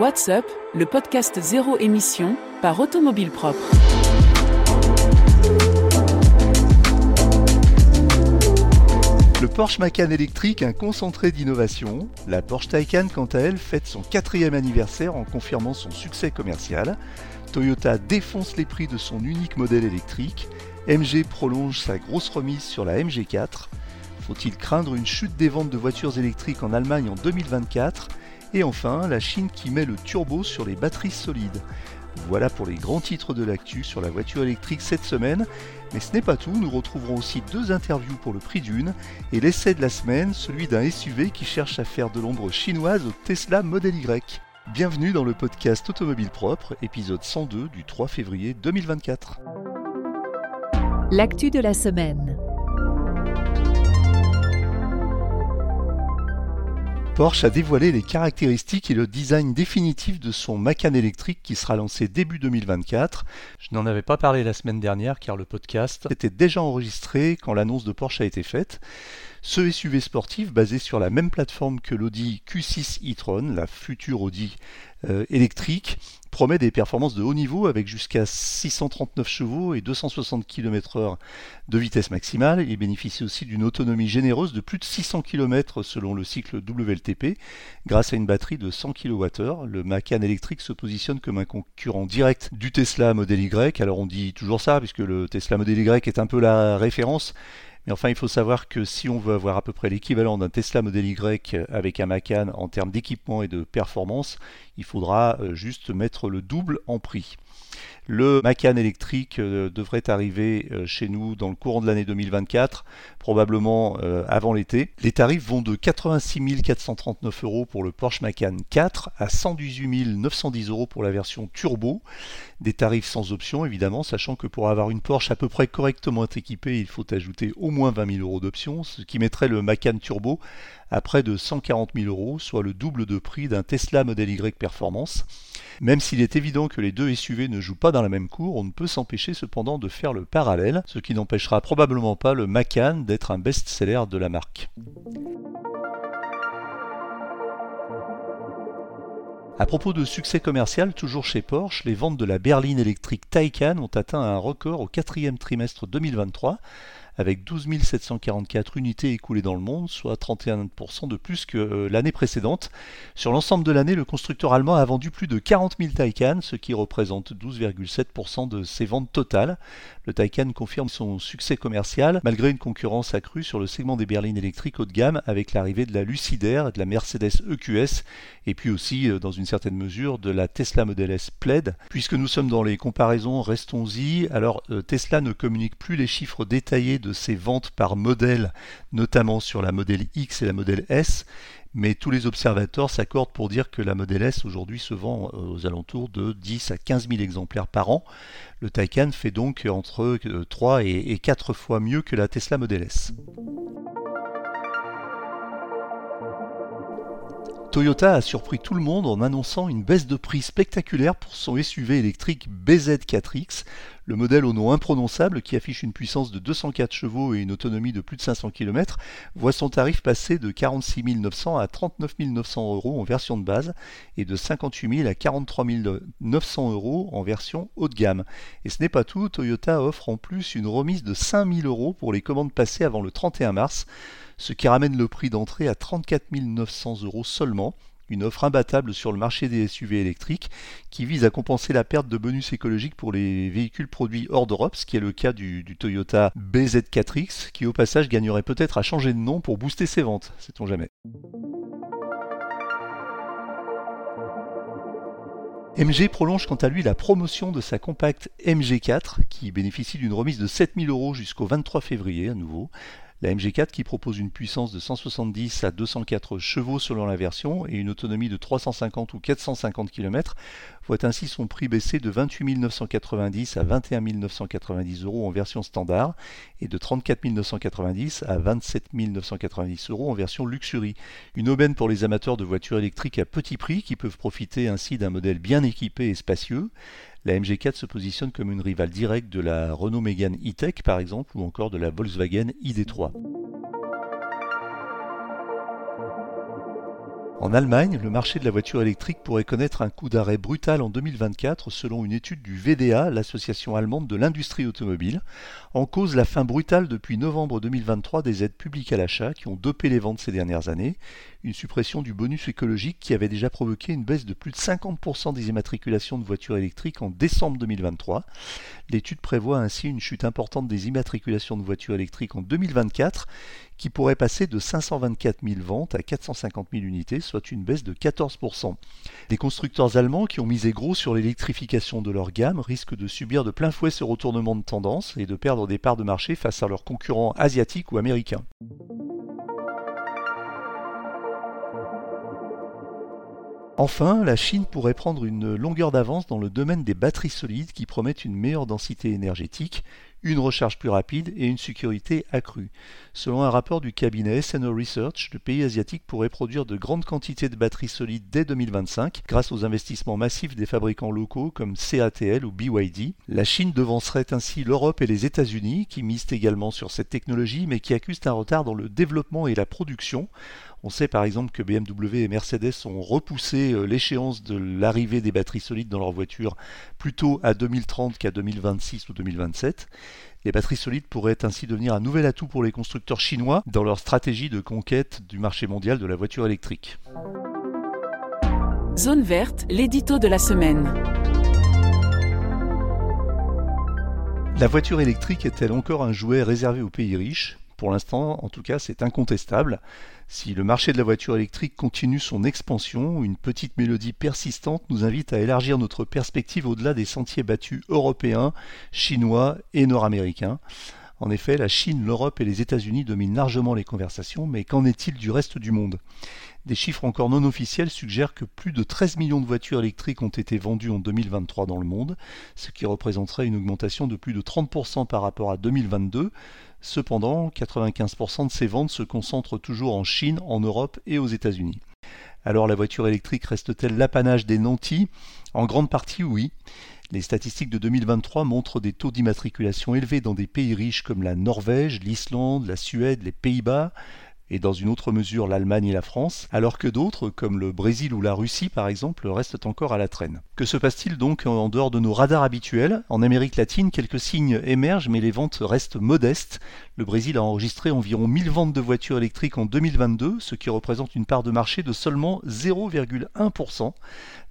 What's Up, le podcast zéro émission par Automobile Propre. Le Porsche Macan électrique, un concentré d'innovation. La Porsche Taycan, quant à elle, fête son quatrième anniversaire en confirmant son succès commercial. Toyota défonce les prix de son unique modèle électrique. MG prolonge sa grosse remise sur la MG4. Faut-il craindre une chute des ventes de voitures électriques en Allemagne en 2024 Et enfin, la Chine qui met le turbo sur les batteries solides. Voilà pour les grands titres de l'actu sur la voiture électrique cette semaine. Mais ce n'est pas tout, nous retrouverons aussi deux interviews pour le prix d'une et l'essai de la semaine, celui d'un SUV qui cherche à faire de l'ombre chinoise au Tesla Model Y. Bienvenue dans le podcast Automobile Propre, épisode 102 du 3 février 2024. L'actu de la semaine. Porsche a dévoilé les caractéristiques et le design définitif de son Macan électrique qui sera lancé début 2024. Je n'en avais pas parlé la semaine dernière car le podcast était déjà enregistré quand l'annonce de Porsche a été faite. Ce SUV sportif, basé sur la même plateforme que l'Audi Q6 e-tron, la future Audi euh, électrique, promet des performances de haut niveau avec jusqu'à 639 chevaux et 260 km/h de vitesse maximale. Il bénéficie aussi d'une autonomie généreuse de plus de 600 km selon le cycle WLTP grâce à une batterie de 100 kWh. Le Macan électrique se positionne comme un concurrent direct du Tesla Model Y. Alors on dit toujours ça puisque le Tesla Model Y est un peu la référence. Mais enfin, il faut savoir que si on veut avoir à peu près l'équivalent d'un Tesla Model Y avec un Macan en termes d'équipement et de performance, il faudra euh, juste mettre le double en prix. Le Macan électrique euh, devrait arriver euh, chez nous dans le courant de l'année 2024, probablement euh, avant l'été. Les tarifs vont de 86 439 euros pour le Porsche Macan 4 à 118 910 euros pour la version turbo. Des tarifs sans option évidemment, sachant que pour avoir une Porsche à peu près correctement équipée, il faut ajouter au moins 20 000 euros d'options, ce qui mettrait le Macan turbo à près de 140 000 euros, soit le double de prix d'un Tesla Model Y Performance. Même s'il est évident que les deux SUV ne jouent pas dans la même cour, on ne peut s'empêcher cependant de faire le parallèle, ce qui n'empêchera probablement pas le Macan d'être un best-seller de la marque. À propos de succès commercial, toujours chez Porsche, les ventes de la berline électrique Taycan ont atteint un record au quatrième trimestre 2023 avec 12 744 unités écoulées dans le monde, soit 31% de plus que euh, l'année précédente. Sur l'ensemble de l'année, le constructeur allemand a vendu plus de 40 000 Taycan, ce qui représente 12,7% de ses ventes totales. Le Taycan confirme son succès commercial malgré une concurrence accrue sur le segment des berlines électriques haut de gamme avec l'arrivée de la Lucidaire de la Mercedes EQS et puis aussi euh, dans une certaine mesure de la Tesla Model S Plaid. Puisque nous sommes dans les comparaisons, restons-y. Alors euh, Tesla ne communique plus les chiffres détaillés de ses ventes par modèle, notamment sur la modèle X et la modèle S, mais tous les observateurs s'accordent pour dire que la modèle S aujourd'hui se vend euh, aux alentours de 10 à 15 000 exemplaires par an. Le Taycan fait donc entre 3 et 4 fois mieux que la Tesla Model S. Toyota a surpris tout le monde en annonçant une baisse de prix spectaculaire pour son SUV électrique BZ4X, le modèle au nom imprononçable qui affiche une puissance de 204 chevaux et une autonomie de plus de 500 km, voit son tarif passer de 46 900 à 39 900 euros en version de base et de 58 000 à 43 900 euros en version haut de gamme. Et ce n'est pas tout, Toyota offre en plus une remise de 5 000 euros pour les commandes passées avant le 31 mars ce qui ramène le prix d'entrée à 34 900 euros seulement, une offre imbattable sur le marché des SUV électriques qui vise à compenser la perte de bonus écologiques pour les véhicules produits hors d'Europe, ce qui est le cas du, Toyota BZ4X, qui au passage gagnerait peut-être à changer de nom pour booster ses ventes, sait-on jamais. MG prolonge quant à lui la promotion de sa compacte MG4 qui bénéficie d'une remise de 7000 euros jusqu'au 23 février à nouveau. La MG4 qui propose une puissance de 170 à 204 chevaux selon la version et une autonomie de 350 ou 450 km voit ainsi son prix baisser de 28 990 à 21 990 euros en version standard et de 34 990 à 27 990 euros en version luxury. Une aubaine pour les amateurs de voitures électriques à petit prix qui peuvent profiter ainsi d'un modèle bien équipé et spacieux. La MG4 se positionne comme une rivale directe de la Renault Mégane E-Tech par exemple ou encore de la Volkswagen ID3. En Allemagne, le marché de la voiture électrique pourrait connaître un coup d'arrêt brutal en 2024 selon une étude du VDA, l'association allemande de l'industrie automobile. En cause la fin brutale depuis novembre 2023 des aides publiques à l'achat qui ont dopé les ventes ces dernières années, une suppression du bonus écologique qui avait déjà provoqué une baisse de plus de 50% des immatriculations de voitures électriques en décembre 2023. L'étude prévoit ainsi une chute importante des immatriculations de voitures électriques en 2024 qui pourrait passer de 524 000 ventes à 450 000 unités, soit une baisse de 14%. Les constructeurs allemands qui ont misé gros sur l'électrification de leur gamme risquent de subir de plein fouet ce retournement de tendance et de perdre des parts de marché face à leurs concurrents asiatiques ou américains. Enfin, la Chine pourrait prendre une longueur d'avance dans le domaine des batteries solides qui promettent une meilleure densité énergétique, une recharge plus rapide et une sécurité accrue. Selon un rapport du cabinet SNO Research, le pays asiatique pourrait produire de grandes quantités de batteries solides dès 2025 grâce aux investissements massifs des fabricants locaux comme CATL ou BYD. La Chine devancerait ainsi l'Europe et les États-Unis qui misent également sur cette technologie mais qui accusent un retard dans le développement et la production. On sait par exemple que BMW et Mercedes ont repoussé euh, l'échéance de l'arrivée des batteries solides dans leurs voitures plutôt à 2030 qu'à 2026 ou 2027. Les batteries solides pourraient ainsi devenir un nouvel atout pour les constructeurs chinois dans leur stratégie de conquête du marché mondial de la voiture électrique. Zone verte, l'édito de la semaine. La voiture électrique est-elle encore un jouet réservé aux pays riches? Pour l'instant, en tout cas, c'est incontestable. Si le marché de la voiture électrique continue son expansion, une petite mélodie persistante nous invite à élargir notre perspective au-delà des sentiers battus européens, chinois et nord-américains. En effet, la Chine, l'Europe et les États-Unis dominent largement les conversations, mais qu'en est-il du reste du monde? Des chiffres encore non officiels suggèrent que plus de 13 millions de voitures électriques ont été vendues en 2023 dans le monde, ce qui représenterait une augmentation de plus de 30% par rapport à 2022, Cependant, 95% de ces ventes se concentrent toujours en Chine, en Europe et aux États-Unis. Alors la voiture électrique reste-t-elle l'apanage des nantis? En grande partie oui. Les statistiques de 2023 montrent des taux d'immatriculation élevés dans des pays riches comme la Norvège, l'Islande, la Suède, les Pays-Bas, et dans une autre mesure l'Allemagne et la France, alors que d'autres, comme le Brésil ou la Russie par exemple, restent encore à la traîne. Que se passe-t-il donc en dehors de nos radars habituels? En Amérique latine, quelques signes émergent, mais les ventes restent modestes. Le Brésil a enregistré environ 1000 ventes de voitures électriques en 2022, ce qui représente une part de marché de seulement 0,1%.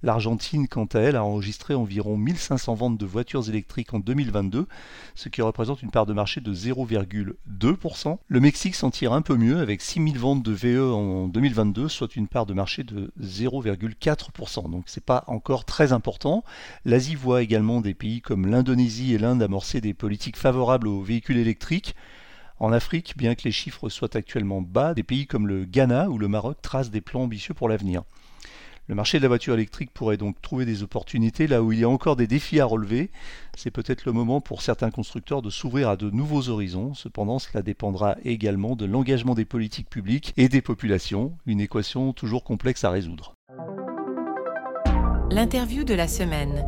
L'Argentine, quant à elle, a enregistré environ 1500 ventes de voitures électriques en 2022, ce qui représente une part de marché de 0,2%. Le Mexique s'en tire un peu mieux avec 6000 ventes de VE en 2022, soit une part de marché de 0,4%. Donc c'est pas encore très important. L'Asie voit également des pays comme l'Indonésie et l'Inde amorcer des politiques favorables aux véhicules électriques. En Afrique, bien que les chiffres soient actuellement bas, des pays comme le Ghana ou le Maroc tracent des plans ambitieux pour l'avenir. Le marché de la voiture électrique pourrait donc trouver des opportunités là où il y a encore des défis à relever. C'est peut-être le moment pour certains constructeurs de s'ouvrir à de nouveaux horizons. Cependant, cela dépendra également de l'engagement des politiques publiques et des populations, une équation toujours complexe à résoudre. L'interview de la semaine.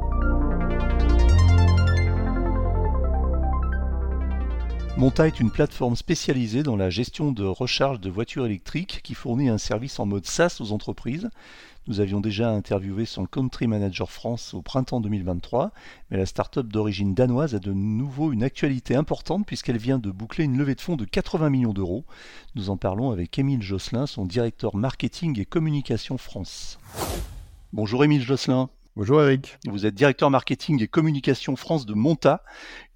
Monta est une plateforme spécialisée dans la gestion de recharge de voitures électriques qui fournit un service en mode SaaS aux entreprises. Nous avions déjà interviewé son country manager France au printemps 2023, mais la start-up d'origine danoise a de nouveau une actualité importante puisqu'elle vient de boucler une levée de fonds de 80 millions d'euros. Nous en parlons avec Émile Josselin, son directeur marketing et communication France. Bonjour Émile Josselin. Bonjour Eric. Vous êtes directeur marketing et communication France de Monta,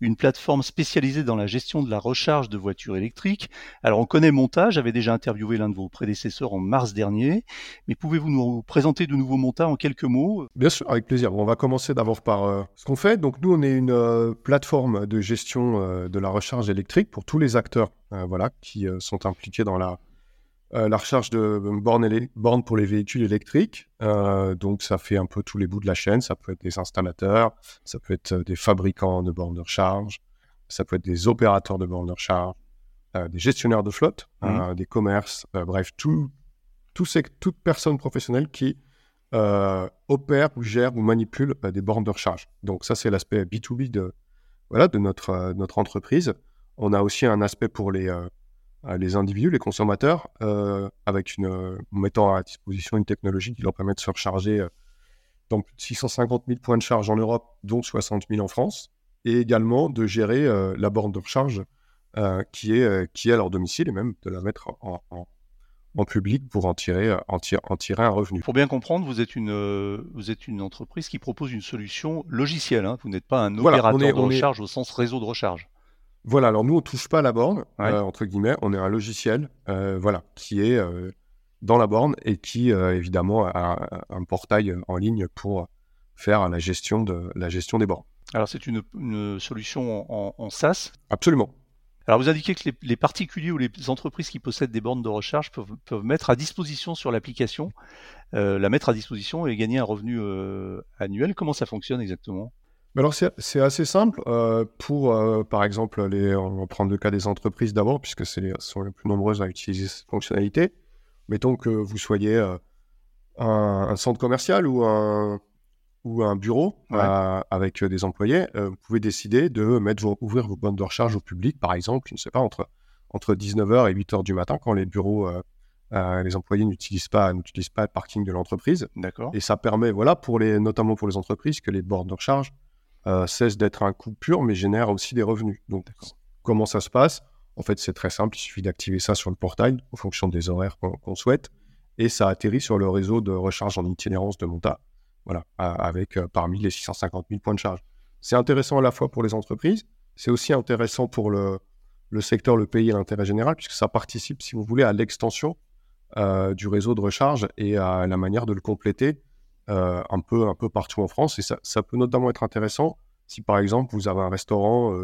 une plateforme spécialisée dans la gestion de la recharge de voitures électriques. Alors on connaît Monta, j'avais déjà interviewé l'un de vos prédécesseurs en mars dernier, mais pouvez-vous nous présenter de nouveau Monta en quelques mots? Bien sûr, avec plaisir. on va commencer d'abord par euh, ce qu'on fait. Donc nous, on est une euh, plateforme de gestion euh, de la recharge électrique pour tous les acteurs voilà, qui sont impliqués dans la euh, la recharge de bornes, pour les véhicules électriques. Euh, donc, ça fait un peu tous les bouts de la chaîne. Ça peut être des installateurs, ça peut être des fabricants de bornes de recharge, ça peut être des opérateurs de bornes de recharge, euh, des gestionnaires de flotte, mmh. des commerces, bref, tout, toute personne professionnelle qui opère ou gère ou manipule des bornes de recharge. Donc, ça, c'est l'aspect B2B de, voilà, de notre, notre entreprise. On a aussi un aspect pour les les individus, les consommateurs, avec une, mettant à disposition une technologie qui leur permet de se recharger dans plus de 650 000 points de charge en Europe, dont 60 000 en France, et également de gérer la borne de recharge qui, est, qui est à leur domicile et même de la mettre en, en public pour en tirer, euh, en, en, tirer un revenu. Pour bien comprendre, vous êtes une, euh, vous êtes une entreprise qui propose une solution logicielle. Hein. Vous n'êtes pas un opérateur de recharge au sens réseau de recharge. Voilà, alors nous, on touche pas à la borne, euh, entre guillemets. On est un logiciel voilà, qui est dans la borne et qui, évidemment, a un portail en ligne pour faire la gestion, de, la gestion des bornes. Alors, c'est une, solution en, en SaaS? Absolument. Alors vous indiquez que les, particuliers ou les entreprises qui possèdent des bornes de recharge peuvent, mettre à disposition sur l'application, euh, la mettre à disposition et gagner un revenu euh, annuel. Comment ça fonctionne exactement? Alors c'est assez simple. Euh, pour, par exemple, les, on va prendre le cas des entreprises d'abord, puisque c'est les, sont les plus nombreuses à utiliser cette fonctionnalité. Mettons que vous soyez un, centre commercial ou un, ou un bureau euh, avec euh, des employés, euh, vous pouvez décider de mettre ouvrir vos bornes de recharge au public, par exemple, je ne sais pas, entre, entre 19h et 8h du matin, quand les bureaux, les employés n'utilisent pas, n'utilisent pas le parking de l'entreprise. D'accord. Et ça permet, voilà, pour les, notamment pour les entreprises, que les bornes de recharge cessent d'être un coût pur, mais génèrent aussi des revenus. Donc, comment ça se passe? En fait, c'est très simple, il suffit d'activer ça sur le portail, en fonction des horaires qu'on souhaite, et ça atterrit sur le réseau de recharge en itinérance de Monta voilà, avec euh, parmi les 650 000 points de charge. C'est intéressant à la fois pour les entreprises, c'est aussi intéressant pour le, le secteur, le pays et l'intérêt général, puisque ça participe, si vous voulez, à l'extension euh, du réseau de recharge et à la manière de le compléter euh, un, peu, un peu partout en France. Et ça, ça, peut notamment être intéressant si, par exemple, vous avez un restaurant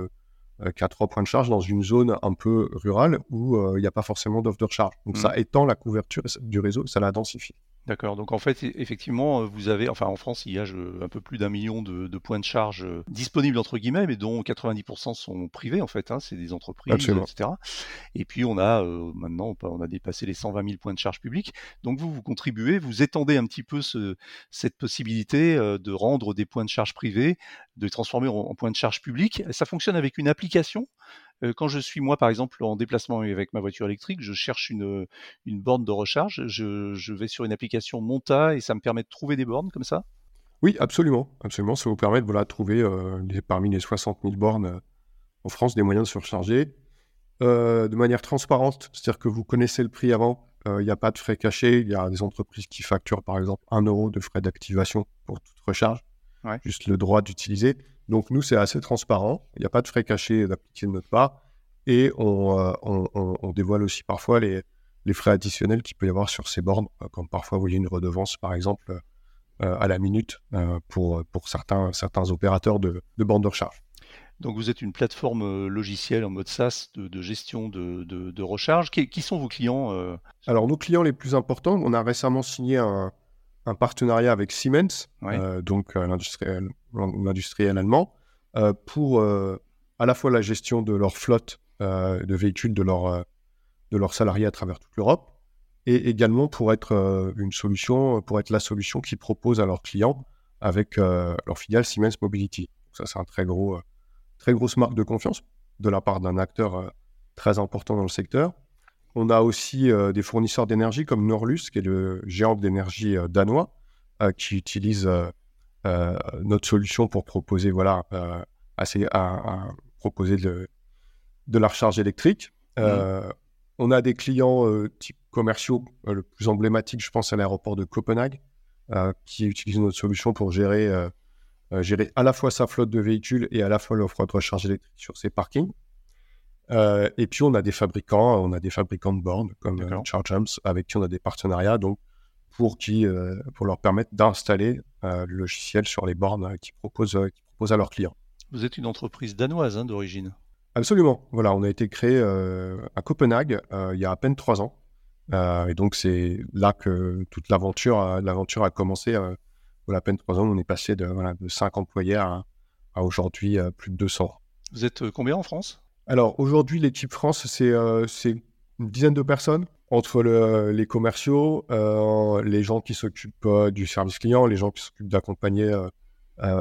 qui a trois points de charge dans une zone un peu rurale où il n'y a pas forcément d'offre de recharge. Donc ça mmh. étend la couverture du réseau, ça la densifie. D'accord. Donc en fait, e-, effectivement, vous avez, enfin en France, il y a un peu plus d'un million de, points de charge euh, disponibles entre guillemets, mais dont 90% sont privés en fait. Hein, c'est des entreprises, etc. Et puis on a euh, maintenant, on a dépassé les 120 000 points de charge publics. Donc vous, vous contribuez, vous étendez un petit peu ce, cette possibilité euh, de rendre des points de charge privés, de les transformer en, en points de charge publics. Ça fonctionne avec une application euh, quand je suis moi, par exemple, en déplacement avec ma voiture électrique, je cherche une, une borne de recharge, je, vais sur une application Monta et ça me permet de trouver des bornes comme ça Oui, absolument. absolument. Ça vous permet de voilà, trouver euh, parmi les 60 000 bornes euh, en France des moyens de se recharger de manière transparente, c'est-à-dire que vous connaissez le prix avant. Il n'y a pas de frais cachés. Il y a des entreprises qui facturent par exemple 1 euro de frais d'activation pour toute recharge, juste le droit d'utiliser. Donc nous, c'est assez transparent. Il n'y a pas de frais cachés d'appliquer de notre part. Et euh, on, dévoile aussi parfois les, frais additionnels qu'il peut y avoir sur ces bornes, euh, comme parfois vous voyez une redevance, par exemple, euh, à la minute pour, pour certains, certains opérateurs de, de bornes de recharge. Donc vous êtes une plateforme logicielle en mode SaaS de, gestion de, recharge. Qui, sont vos clients Alors nos clients les plus importants, on a récemment signé un, un partenariat avec Siemens, euh, donc euh, l'industriel allemand, euh, pour à la fois la gestion de leur flotte de véhicules de, leur, de leurs salariés à travers toute l'Europe, et également pour être une solution, pour être la solution qu'ils proposent à leurs clients avec leur filiale Siemens Mobility. ça, c'est un très gros, très grosse marque de confiance de la part d'un acteur très important dans le secteur. On a aussi euh, des fournisseurs d'énergie comme Norlus, qui est le géant d'énergie euh, danois, euh, qui utilise notre solution pour proposer, voilà, assez, à, proposer de, de, la recharge électrique. Mmh. On a des clients type commerciaux, le plus emblématique, je pense, à l'aéroport de Copenhague, qui utilise notre solution pour gérer, gérer à la fois sa flotte de véhicules et à la fois l'offre de recharge électrique sur ses parkings. Euh, et puis on a des fabricants, on a des fabricants de bornes comme euh, ChargeAmps avec qui on a des partenariats donc pour qui euh, pour leur permettre d'installer le logiciel sur les bornes qu'ils proposent, proposent à leurs clients. Vous êtes une entreprise danoise hein, d'origine. Absolument. Voilà, on a été créé à Copenhague il y a à peine trois ans. et donc c'est là que toute l'aventure, l'aventure a commencé. à peine trois ans, on est passé de, voilà, de 5 employés à, à aujourd'hui plus de 200. Vous êtes combien en France? Alors aujourd'hui, l'équipe France, euh, c'est une dizaine de personnes entre les commerciaux, euh, les gens qui s'occupent euh, du service client, les gens qui s'occupent d'accompagner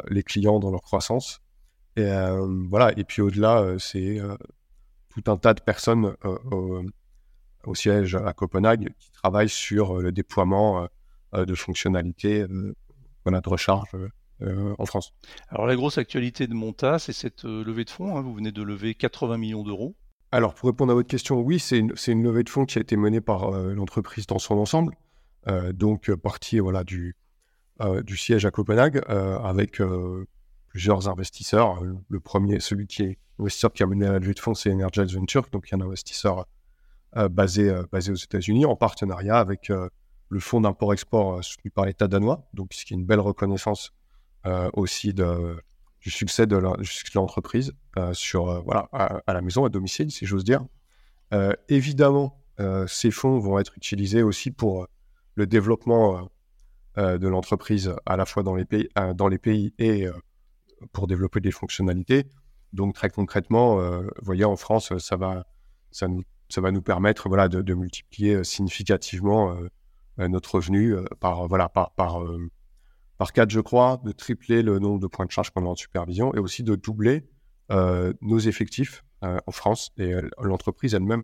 les clients dans leur croissance. Et voilà. Et puis au-delà, c'est tout un tas de personnes au siège à Copenhague, qui travaille sur le déploiement de fonctionnalités voilà, de recharge en France. Alors la grosse actualité de Monta, c'est cette levée de fonds. Hein. Vous venez de lever 80 millions d'euros. Alors pour répondre à votre question, oui, c'est une, une, levée de fonds qui a été menée par l'entreprise dans son ensemble. donc partie voilà, du, du siège à Copenhague avec plusieurs investisseurs. Le premier, celui qui est investisseur qui a mené la levée de fonds, c'est Energize Venture, donc un investisseur euh, basé, euh, basé aux États-Unis en partenariat avec euh, le fonds d'import-export soutenu par l'État danois, donc ce qui est une belle reconnaissance aussi de, du succès de l'entreprise sur voilà à, la maison, à domicile, si j'ose dire. évidemment, ces fonds vont être utilisés aussi pour le développement de l'entreprise à la fois dans les pays, dans les pays et pour développer des fonctionnalités. Donc très concrètement, vous voyez, en France, ça va, ça nous ça va nous permettre voilà, de, multiplier euh, significativement euh, euh, notre revenu par, voilà, par, par 4, je crois, de tripler le nombre de points de charge qu'on a en supervision et aussi de doubler nos effectifs en France. Et l'entreprise elle-même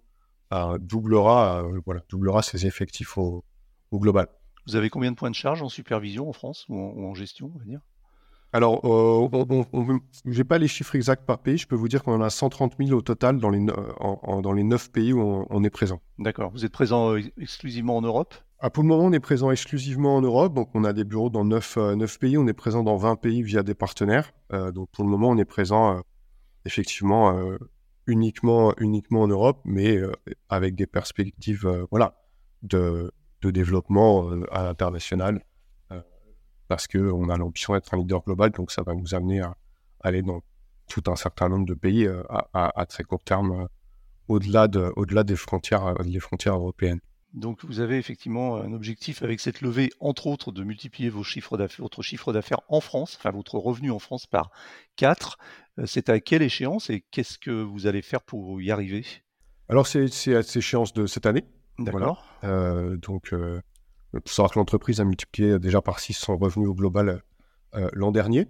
doublera, voilà, doublera ses effectifs au, au global. Vous avez combien de points de charge en supervision en France ou en, gestion, on va dire? Alors, euh, je n'ai pas les chiffres exacts par pays. Je peux vous dire qu'on en a 130 000 au total dans les, dans les 9 pays où on, est présent. D'accord. Vous êtes présent euh, exclusivement en Europe? Ah, Pour le moment, on est présent exclusivement en Europe. Donc, on a des bureaux dans 9, 9 euh, pays. On est présent dans 20 pays via des partenaires. donc, pour le moment, on est présent effectivement uniquement, uniquement en Europe, mais avec des perspectives voilà, de, de développement à l'international parce qu'on a l'ambition d'être un leader global, donc ça va nous amener à, aller dans tout un certain nombre de pays euh, à, très court terme, euh, au-delà de, au-delà des frontières, euh, des frontières européennes. Donc vous avez effectivement un objectif avec cette levée, entre autres, de multiplier vos chiffres d'affaires, votre chiffre d'affaires en France, enfin votre revenu en France par 4. C'est à quelle échéance et qu'est-ce que vous allez faire pour y arriver? Alors c'est, à cette échéance de cette année. D'accord. donc il faut savoir que l'entreprise a multiplié déjà par 6 son revenu au global euh, l'an dernier.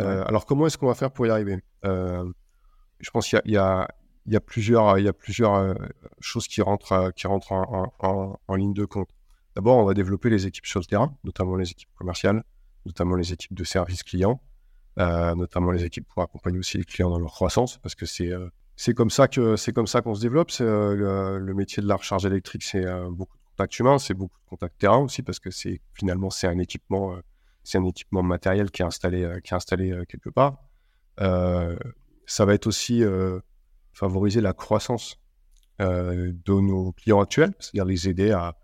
Euh, alors, comment est-ce qu'on va faire pour y arriver? Euh, Je pense qu'il y, a plusieurs, il y a plusieurs choses qui rentrent, qui rentrent en, ligne de compte. D'abord, on va développer les équipes sur le terrain, notamment les équipes commerciales, notamment les équipes de service client, notamment les équipes pour accompagner aussi les clients dans leur croissance, parce que c'est c'est comme ça que c'est comme ça qu'on se développe. Le, le, métier de la recharge électrique, c'est beaucoup contact humain, c'est beaucoup de contact terrain aussi parce que c'est finalement c'est un équipement, euh, c'est un équipement matériel qui est installé, euh, qui est installé euh, quelque part. ça va être aussi favoriser la croissance de nos clients actuels, c'est-à-dire les aider à,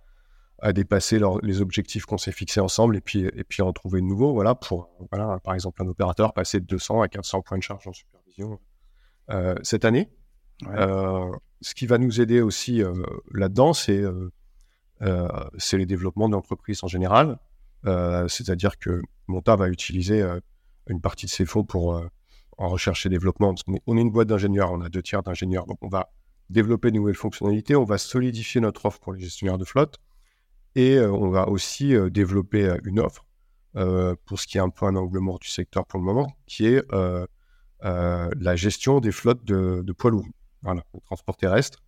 à dépasser les objectifs qu'on s'est fixés ensemble et puis, et puis en trouver de nouveaux. Voilà, pour, voilà, par exemple, un opérateur passer de 200 à 400 points de charge en supervision cette année. ce qui va nous aider aussi là-dedans, c'est c'est les développements d'entreprises en général. Euh, c'est-à-dire que Monta va utiliser euh, une partie de ses fonds pour en recherche et développement. On est une boîte d'ingénieurs, on a deux tiers d'ingénieurs, donc on va développer de nouvelles fonctionnalités, on va solidifier notre offre pour les gestionnaires de flotte et on va aussi développer une offre pour ce qui est un peu un angle mort du secteur pour le moment, qui est la gestion des flottes de, de poids lourds, voilà, le transport terrestre.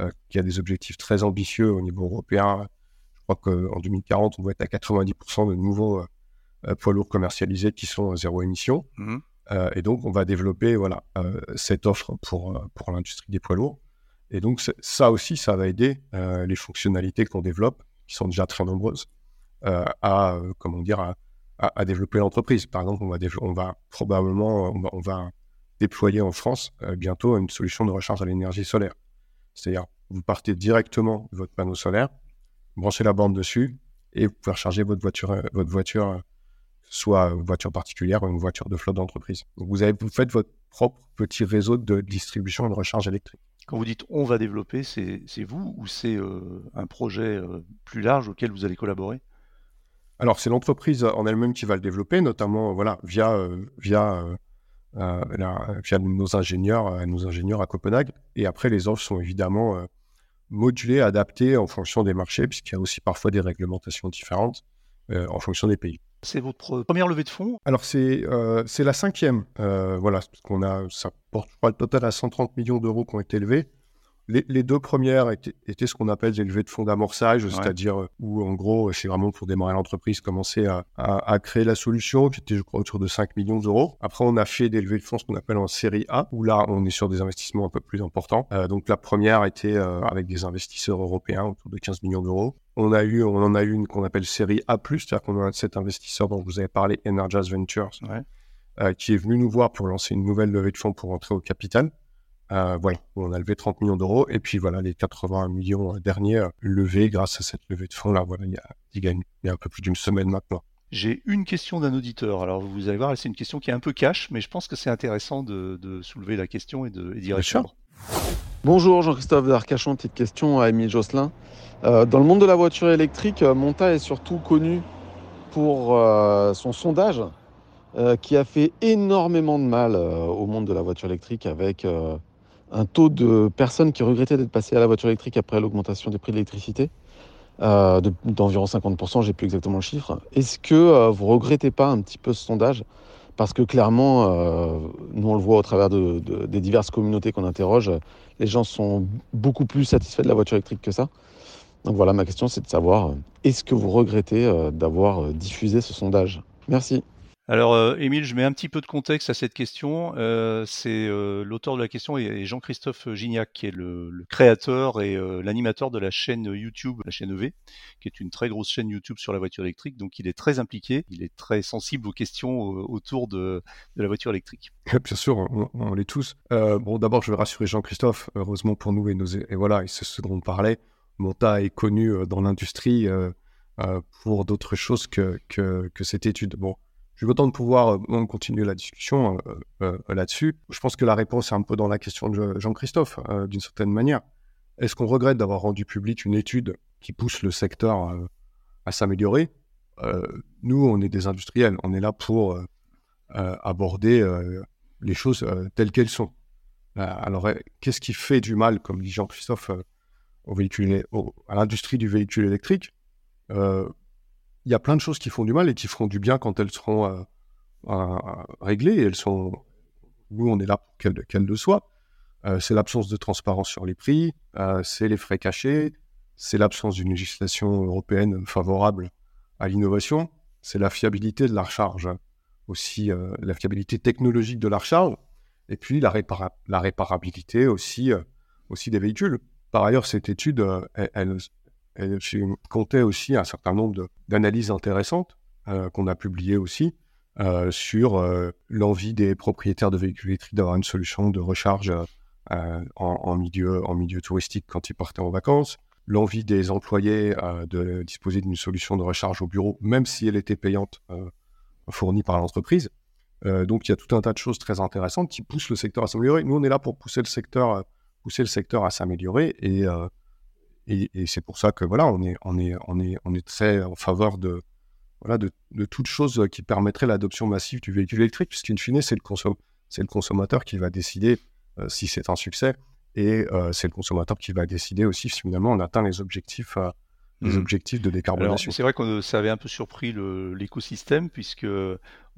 Euh, qui a des objectifs très ambitieux au niveau européen. Je crois qu'en 2040, on va être à 90% de nouveaux euh, poids lourds commercialisés qui sont zéro émission. Mmh. Euh, et donc, on va développer voilà, cette offre pour, pour l'industrie des poids lourds. Et donc, ça aussi, ça va aider les fonctionnalités qu'on développe, qui sont déjà très nombreuses, à, comment dire, à, à, développer l'entreprise. Par exemple, on va, on va probablement on va, on va, déployer en France bientôt une solution de recharge à l'énergie solaire. C'est-à-dire, vous partez directement de votre panneau solaire, branchez la bande dessus et vous pouvez recharger votre voiture, euh, votre voiture euh, soit une voiture particulière ou une voiture de flotte d'entreprise. Vous, avez, vous faites votre propre petit réseau de distribution et de recharge électrique. Quand vous dites on va développer, c'est vous ou c'est euh, un projet plus large auquel vous allez collaborer? Alors c'est l'entreprise en elle-même qui va le développer, notamment voilà, via, via euh, via nos ingénieurs, euh, nos ingénieurs à Copenhague. Et après, les offres sont évidemment euh, modulées, adaptées en fonction des marchés, puisqu'il y a aussi parfois des réglementations différentes en fonction des pays. C'est votre première levée de fonds? Alors, c'est c'est la cinquième. voilà, qu'on a, ça porte, je crois, le total à 130 millions d'euros qui ont été levés. Les, deux premières étaient, ce qu'on appelle des levées de fonds d'amorçage, c'est-à-dire euh, où en gros, c'est vraiment pour démarrer l'entreprise, commencer à, créer la solution, qui était je crois autour de 5 millions d'euros. Après, on a fait des levées de fonds, ce qu'on appelle en série A, où là, on est sur des investissements un peu plus importants. Euh, donc la première était euh, avec des investisseurs européens autour de 15 millions d'euros. On, a eu, on en a eu une qu'on appelle série A+, c'est-à-dire qu'on a cet investisseur dont vous avez parlé, Energize Ventures, qui est venu nous voir pour lancer une nouvelle levée de fonds pour entrer au capital. Euh, voilà, on a levé 30 millions d'euros et puis voilà les 80 millions euh, derniers euh, levés grâce à cette levée de fonds là. Voilà, il y a, il y a un peu plus d'une semaine maintenant. J'ai une question d'un auditeur. Alors vous allez voir, c'est une question qui est un peu cash, mais je pense que c'est intéressant de, soulever la question et d'y répondre. Bonjour Jean-Christophe d'Arcachon, petite question à Émile Josselin. dans le monde de la voiture électrique, Monta est surtout connu pour son sondage qui a fait énormément de mal au monde de la voiture électrique avec un taux de personnes qui regrettaient d'être passées à la voiture électrique après l'augmentation des prix de l'électricité euh, d'environ 50%, j'ai plus exactement le chiffre. Est-ce que euh, vous regrettez pas un petit peu ce sondage? Parce que clairement, euh, nous on le voit au travers des diverses communautés qu'on interroge, les gens sont beaucoup plus satisfaits de la voiture électrique que ça. Donc voilà, ma question c'est de savoir, est-ce que vous regrettez d'avoir diffusé ce sondage? Merci. Alors, euh, Émile, je mets un petit peu de contexte à cette question. Euh, c'est euh, l'auteur de la question est Jean-Christophe Gignac, qui est le, créateur et l'animateur de la chaîne YouTube, la chaîne EV, qui est une très grosse chaîne YouTube sur la voiture électrique. Donc, il est très impliqué, il est très sensible aux questions autour de, la voiture électrique. Bien sûr, on, l'est tous. bon, d'abord, je vais rassurer Jean-Christophe. Heureusement pour nous et, nos, et voilà, c'est ce dont on parlait. Monta est connu dans l'industrie pour d'autres choses que, que, que cette étude. Bon je autant de pouvoir euh, continuer la discussion euh, euh, là-dessus. Je pense que la réponse est un peu dans la question de Jean-Christophe, d'une certaine manière. Est-ce qu'on regrette d'avoir rendu public une étude qui pousse le secteur à s'améliorer? Nous, on est des industriels, on est là pour aborder les choses telles qu'elles sont. alors, qu'est-ce qui fait du mal, comme dit Jean-Christophe, au véhicule, à l'industrie du véhicule électrique? Il y a plein de choses qui font du mal et qui feront du bien quand elles seront euh, euh, réglées. elles sont, nous, on est là pour qu'elles le soient. Euh, c'est l'absence de transparence sur les prix, c'est les frais cachés, c'est l'absence d'une législation européenne favorable à l'innovation, c'est la fiabilité de la recharge, aussi la fiabilité technologique de la recharge, et puis la, la réparabilité aussi, aussi des véhicules. Par ailleurs, cette étude, elle, elle comptait aussi un certain nombre d'analyses intéressantes euh, qu'on a publiées aussi euh, sur euh, l'envie des propriétaires de véhicules électriques d'avoir une solution de recharge en, milieu, en milieu touristique quand ils partaient en vacances, l'envie des employés de disposer d'une solution de recharge au bureau, même si elle était payante, fournie par l'entreprise. donc il y a tout un tas de choses très intéressantes qui poussent le secteur à s'améliorer. Nous, on est là pour pousser le secteur, pousser le secteur à s'améliorer et et, c'est pour ça que voilà, on est, on est, on est, on est très en faveur de, voilà, de, de toute chose qui permettrait l'adoption massive du véhicule électrique, puisqu'in fine, c'est le, c'est le consommateur qui va décider euh, si c'est un succès, et euh, c'est le consommateur qui va décider aussi si finalement on atteint les objectifs euh, les mmh. objectifs de décarbonation. C'est vrai que ça avait un peu surpris l'écosystème, puisque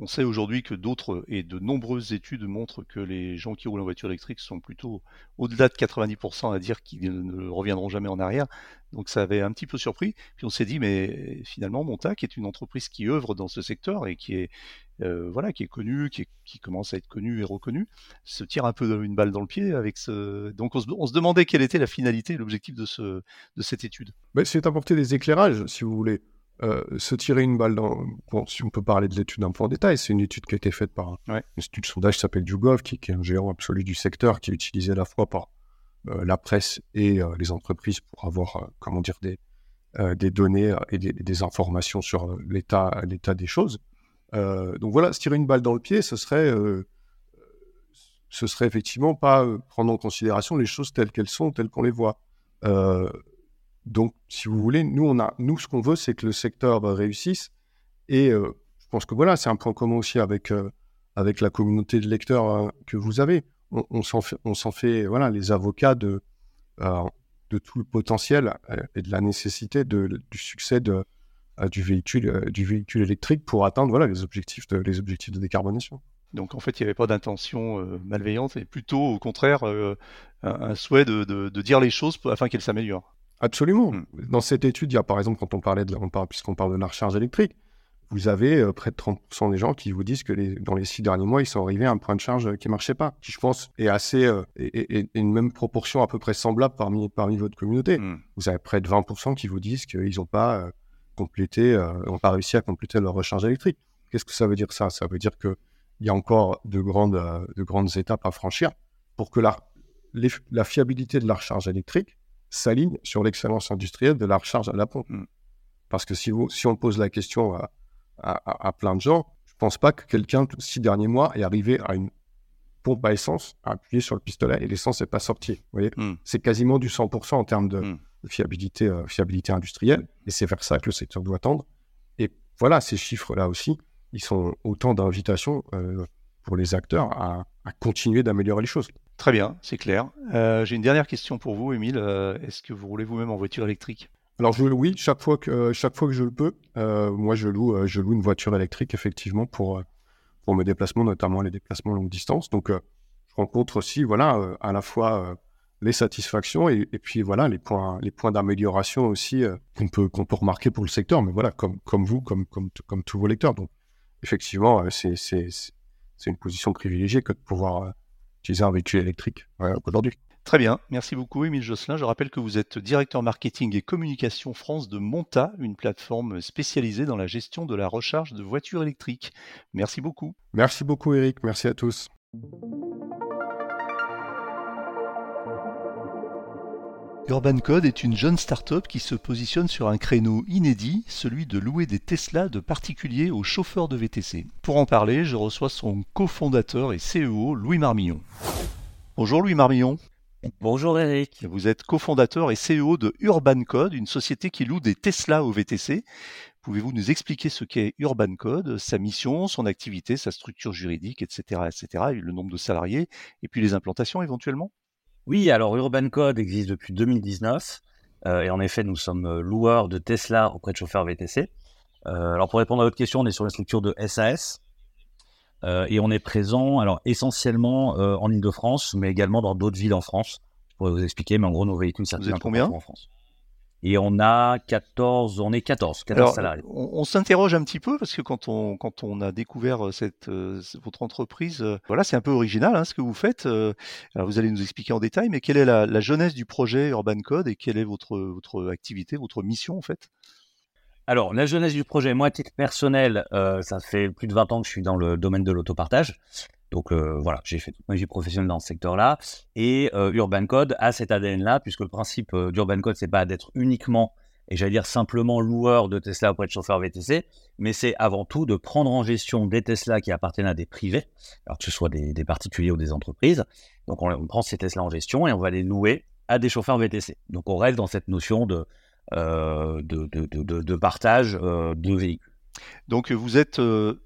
on sait aujourd'hui que d'autres et de nombreuses études montrent que les gens qui roulent en voiture électrique sont plutôt au-delà de 90% à dire qu'ils ne reviendront jamais en arrière. Donc ça avait un petit peu surpris. Puis on s'est dit, mais finalement, Montac est une entreprise qui œuvre dans ce secteur et qui est, euh, voilà, qui est connue, qui, commence à être connue et reconnue, se tire un peu une balle dans le pied avec ce. Donc on se, demandait quelle était la finalité, l'objectif de, ce, de cette étude. c'est apporter des éclairages, si vous voulez. Euh, se tirer une balle dans. Bon, si on peut parler de l'étude un peu en détail, c'est une étude qui a été faite par un institut de sondage qui s'appelle YouGov, qui, qui, est un géant absolu du secteur, qui est utilisé à la fois par euh, la presse et euh, les entreprises pour avoir, comment dire, des, des données et des, informations sur l'état, l'état des choses. donc voilà, se tirer une balle dans le pied, ce serait, ce serait effectivement pas prendre en considération les choses telles qu'elles sont, telles qu'on les voit. Donc, si vous voulez, nous, on a, nous, ce qu'on veut, c'est que le secteur réussisse. Et je pense que voilà, c'est un point commun aussi avec, avec la communauté de lecteurs que vous avez on, s'en fait, voilà, les avocats de, euh, de tout le potentiel euh, et de la nécessité de, du succès de, euh, du, véhicule, du véhicule électrique pour atteindre voilà, les, objectifs de, les objectifs de décarbonation. Donc en fait, il n'y avait pas d'intention malveillante, et plutôt au contraire un, souhait de, dire les choses afin qu'elles s'améliorent. Absolument. Hmm. Dans cette étude, il y a par exemple, quand on parlait de, on parle, puisqu'on parle de la recharge électrique, vous avez euh, près de 30% des gens qui vous disent que les, dans les six derniers mois, ils sont arrivés à un point de charge qui ne marchait pas, qui je pense est assez, euh, et, une même proportion à peu près semblable parmi, parmi votre communauté. Hmm. Vous avez près de 20% qui vous disent qu'ils n'ont pas euh, complété, pas réussi à compléter leur recharge électrique. Qu'est-ce que ça veut dire ça? Ça veut dire qu'il y a encore de grandes, de grandes étapes à franchir pour que la, la fiabilité de la recharge électrique s'aligne sur l'excellence industrielle de la recharge à la pompe. Hmm. Parce que si, vous, si on pose la question à, à, plein de gens, je pense pas que quelqu'un, six derniers mois, est arrivé à une pompe à essence, à appuyer sur le pistolet et l'essence n'est pas sortie. Vous voyez hmm. C'est quasiment du 100% en termes de, fiabilité, euh, fiabilité industrielle. Et c'est vers ça que le secteur doit tendre. Et voilà, ces chiffres-là aussi, ils sont autant d'invitations euh, pour les acteurs à, continuer d'améliorer les choses. Très bien, c'est clair. Euh, j'ai une dernière question pour vous, Émile. Est-ce que vous roulez vous-même en voiture électrique? Alors je, oui, chaque fois que chaque fois que je le peux, euh, moi je loue euh, je loue une voiture électrique effectivement pour euh, pour mes déplacements, notamment les déplacements longue distance. Donc je rencontre aussi voilà à la fois les satisfactions et, puis voilà les points les points d'amélioration aussi qu'on peut qu'on peut remarquer pour le secteur. Mais voilà comme comme vous comme comme comme tous vos lecteurs. Donc effectivement c'est c'est une position privilégiée que de pouvoir utiliser un véhicule électrique aujourd'hui. Très bien, merci beaucoup Émile Josselin. Je rappelle que vous êtes directeur marketing et communication France de Monta, une plateforme spécialisée dans la gestion de la recharge de voitures électriques. Merci beaucoup. Merci beaucoup Eric, merci à tous. Urban Code est une jeune start-up qui se positionne sur un créneau inédit, celui de louer des Tesla de particuliers aux chauffeurs de VTC. Pour en parler, je reçois son cofondateur et CEO, Louis Marmillon. Bonjour Louis Marmillon. Bonjour Eric. Vous êtes cofondateur et CEO de Urban Code, une société qui loue des Tesla au VTC. Pouvez-vous nous expliquer ce qu'est Urban Code, sa mission, son activité, sa structure juridique, etc., etc., et le nombre de salariés, et puis les implantations éventuellement? Oui, alors Urban Code existe depuis 2019, euh, et en effet, nous sommes euh, loueurs de Tesla auprès de chauffeurs VTC. Euh, alors pour répondre à votre question, on est sur la structure de SAS, euh, et on est présent, alors essentiellement en Ile-de-France, mais également dans d'autres villes en France. Je pourrais vous expliquer, mais en gros, nos véhicules circulent combien? en France. Et on a 14, on est 14, 14 salariés. On, s'interroge un petit peu parce que quand on, quand on a découvert euh, cette, votre entreprise, voilà, c'est un peu original hein, ce que vous faites. alors vous allez nous expliquer en détail, mais quelle est la, la jeunesse du projet Urban Code et quelle est votre, votre activité, votre mission en fait? Alors, la jeunesse du projet, moi, à titre personnel, euh, ça fait plus de 20 ans que je suis dans le domaine de l'autopartage. Donc euh, voilà, j'ai fait toute ma vie professionnelle dans ce secteur-là. Et euh, Urban Code a cet ADN-là, puisque le principe d'Urban Code, c'est pas d'être uniquement, et j'allais dire simplement loueur de Tesla auprès de chauffeurs VTC, mais c'est avant tout de prendre en gestion des Tesla qui appartiennent à des privés, alors que ce soit des, particuliers ou des entreprises. Donc on, prend ces Tesla en gestion et on va les louer à des chauffeurs VTC. Donc on reste dans cette notion de euh, de, de, partage euh, de véhicules. Donc vous êtes euh,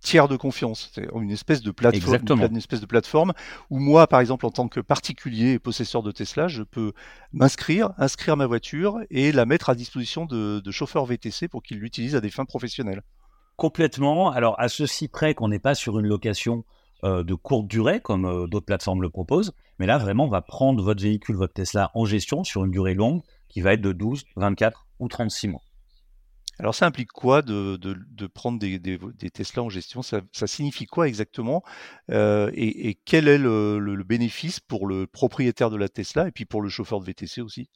tiers de confiance, c'est une espèce de plateforme, une, espèce de plateforme où moi, par exemple, en tant que particulier et possesseur de Tesla, je peux m'inscrire, inscrire ma voiture et la mettre à disposition de, chauffeurs VTC pour qu'ils l'utilisent à des fins professionnelles. Complètement. Alors à ceci près qu'on n'est pas sur une location de courte durée comme d'autres plateformes le proposent, mais là vraiment on va prendre votre véhicule, votre Tesla en gestion sur une durée longue qui va être de 12, 24 ou 36 mois. Alors ça implique quoi de, prendre des, Tesla en gestion? Ça, signifie quoi exactement? Euh, et, quel est le, bénéfice pour le propriétaire de la Tesla et puis pour le chauffeur de VTC aussi?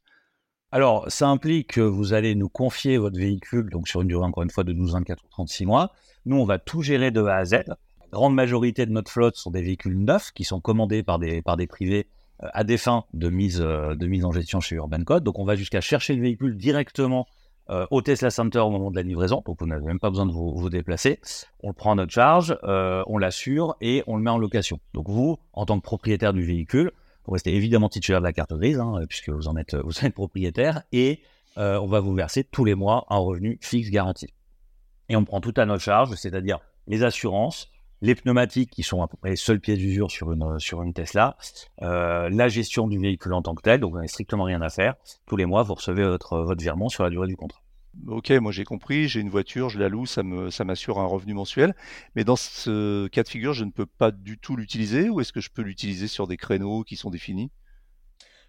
Alors, ça implique que vous allez nous confier votre véhicule, donc sur une durée encore une fois de 12, 24 ou 36 mois. Nous, on va tout gérer de A à Z. La grande majorité de notre flotte sont des véhicules neufs qui sont commandés par des, par des privés euh, à des fins de mise, euh, de mise en gestion chez Urban Code. Donc on va jusqu'à chercher le véhicule directement euh, au Tesla Center au moment de la livraison, donc vous n'avez même pas besoin de vous, déplacer. On le prend à notre charge, on l'assure et on le met en location. Donc vous, en tant que propriétaire du véhicule, vous restez évidemment titulaire de la carte grise, hein, puisque vous en êtes, vous êtes propriétaire, et on va vous verser tous les mois un revenu fixe garanti. Et on prend tout à notre charge, c'est-à-dire les assurances, les pneumatiques qui sont à peu près les seules pièces d'usure sur une, sur une Tesla, euh, la gestion du véhicule en tant que tel, donc vous n'avez strictement rien à faire. Tous les mois, vous recevez votre, votre virement sur la durée du contrat. Ok, moi j'ai compris, j'ai une voiture, je la loue, ça me ça m'assure un revenu mensuel. Mais dans ce cas de figure, je ne peux pas du tout l'utiliser ou est-ce que je peux l'utiliser sur des créneaux qui sont définis?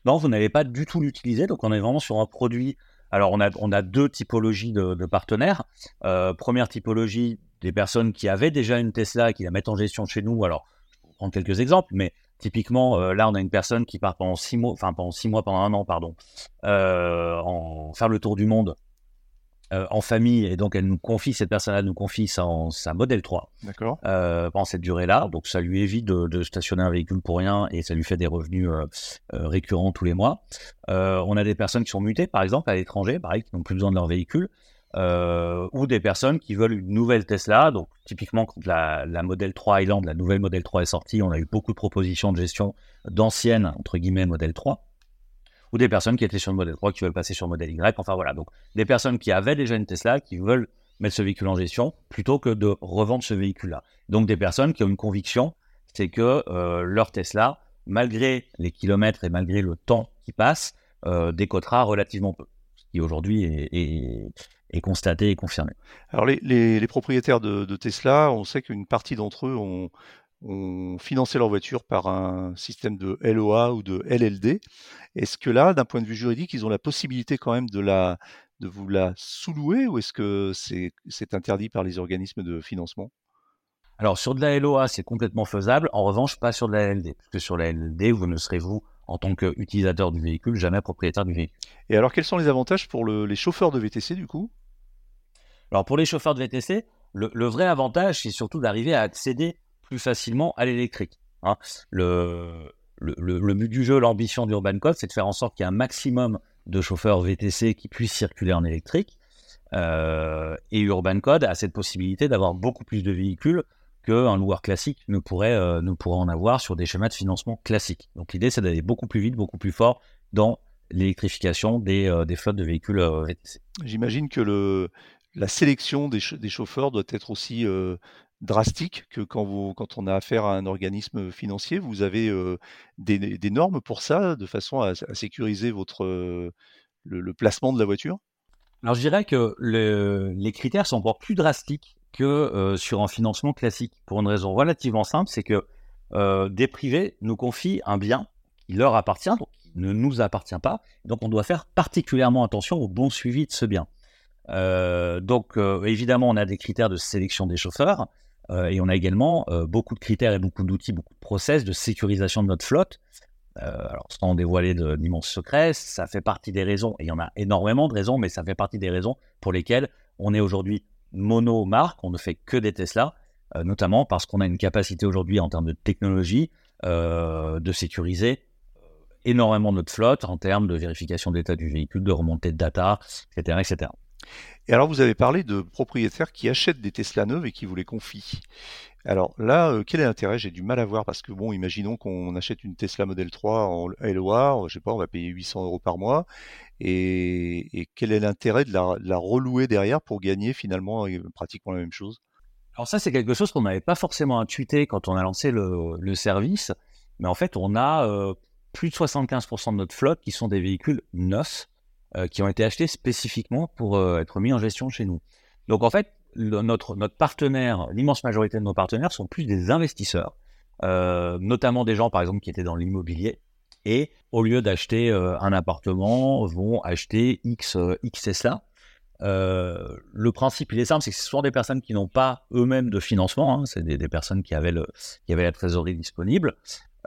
Non, vous n'allez pas du tout l'utiliser. Donc on est vraiment sur un produit. Alors on a, deux typologies de, partenaires. Euh, première typologie, des personnes qui avaient déjà une Tesla et qui la mettent en gestion chez nous. Alors, je vais prendre quelques exemples, mais typiquement, euh, là, on a une personne qui part pendant six mois, enfin pendant six pendant un an, pardon, euh, en faire le tour du monde euh, en famille et donc elle nous confie, cette personne-là nous confie sa, sa modèle 3 D'accord. Euh, pendant cette durée-là. Donc ça lui évite de, stationner un véhicule pour rien et ça lui fait des revenus euh, récurrents tous les mois. on a des personnes qui sont mutées, par exemple, à l'étranger, pareil, qui n'ont plus besoin de leur véhicule. ou des personnes qui veulent une nouvelle Tesla. Donc, typiquement, quand la, la Model 3 Highland, la nouvelle Model 3 est sortie, on a eu beaucoup de propositions de gestion d'anciennes, entre guillemets, Model 3 ou des personnes qui étaient sur le modèle 3 qui veulent passer sur le modèle Y. Enfin voilà, donc des personnes qui avaient déjà une Tesla qui veulent mettre ce véhicule en gestion plutôt que de revendre ce véhicule-là. Donc des personnes qui ont une conviction, c'est que euh, leur Tesla, malgré les kilomètres et malgré le temps qui passe, euh, décotera relativement peu, ce qui aujourd'hui est, constaté et confirmé. Alors les, propriétaires de, de, Tesla, on sait qu'une partie d'entre eux ont, ont financé leur voiture par un système de LOA ou de LLD. Est-ce que là, d'un point de vue juridique, ils ont la possibilité quand même de, la, de vous la sous-louer ou est-ce que c'est interdit par les organismes de financement? Alors sur de la LOA, c'est complètement faisable. En revanche, pas sur de la LLD, puisque sur la LLD, vous ne serez vous, en tant qu'utilisateur du véhicule, jamais propriétaire du véhicule. Et alors, quels sont les avantages pour les chauffeurs de VTC du coup? Alors pour les chauffeurs de VTC, le vrai avantage, c'est surtout d'arriver à accéder plus facilement à l'électrique. Hein. Le, but du jeu, l'ambition d'Urban Code, c'est de faire en sorte qu'il y ait un maximum de chauffeurs VTC qui puissent circuler en électrique. Euh, et Urban Code a cette possibilité d'avoir beaucoup plus de véhicules qu'un loueur classique ne pourrait, euh, ne pourrait en avoir sur des schémas de financement classiques. Donc l'idée, c'est d'aller beaucoup plus vite, beaucoup plus fort dans l'électrification des, euh, flottes de véhicules VTC. J'imagine que la sélection des, chauffeurs doit être aussi drastique que quand, vous, quand on a affaire à un organisme financier Vous avez des, normes pour ça, de façon à, sécuriser votre, le, placement de la voiture? Alors je dirais que les critères sont encore plus drastiques que sur un financement classique, pour une raison relativement simple, c'est que des privés nous confient un bien qui leur appartient, donc qui ne nous appartient pas, donc on doit faire particulièrement attention au bon suivi de ce bien. Donc évidemment, on a des critères de sélection des chauffeurs, euh, et on a également euh, beaucoup de critères et beaucoup d'outils, beaucoup de process de sécurisation de notre flotte. Euh, alors, sans dévoiler d'immenses secrets, ça fait partie des raisons, et il y en a énormément de raisons, mais ça fait partie des raisons pour lesquelles on est aujourd'hui mono-marque, on ne fait que des Tesla, notamment parce qu'on a une capacité aujourd'hui en termes de technologie de sécuriser énormément notre flotte en termes de vérification d'état du véhicule, de remontée de data, etc. etc. Et alors, vous avez parlé de propriétaires qui achètent des Tesla neuves et qui vous les confient. Alors là, euh, quel est l'intérêt? J'ai du mal à voir parce que, bon, imaginons qu'on achète une Tesla Model 3 en LOA, je sais pas, on va payer 800 euros par mois. Et, quel est l'intérêt de la, relouer derrière pour gagner finalement euh, pratiquement la même chose? Alors ça, c'est quelque chose qu'on n'avait pas forcément intuité quand on a lancé le, service. Mais en fait, on a euh, plus de 75% de notre flotte qui sont des véhicules neufs qui ont été achetés spécifiquement pour euh, être mis en gestion chez nous. Donc en fait, notre, notre partenaire, l'immense majorité de nos partenaires sont plus des investisseurs, euh, notamment des gens par exemple qui étaient dans l'immobilier et au lieu d'acheter un appartement, vont acheter X, Tesla. le principe, il est simple, c'est que ce sont des personnes qui n'ont pas eux-mêmes de financement, hein, c'est des, des, personnes qui avaient, le, qui avaient la trésorerie disponible.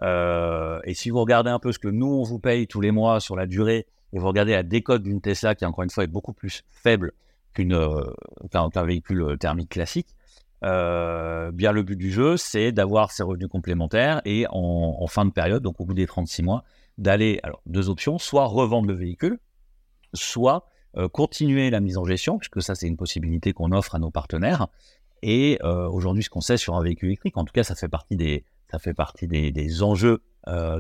et si vous regardez un peu ce que nous, on vous paye tous les mois sur la durée et vous regardez la décote d'une Tesla qui, encore une fois, est beaucoup plus faible euh, qu'un, véhicule euh, thermique classique, euh, bien le but du jeu, c'est d'avoir ses revenus complémentaires et en, fin de période, donc au bout des 36 mois, d'aller, alors deux options, soit revendre le véhicule, soit continuer la mise en gestion, puisque ça c'est une possibilité qu'on offre à nos partenaires. Et aujourd'hui, ce qu'on sait sur un véhicule électrique, en tout cas, ça fait partie des, ça fait partie des, des enjeux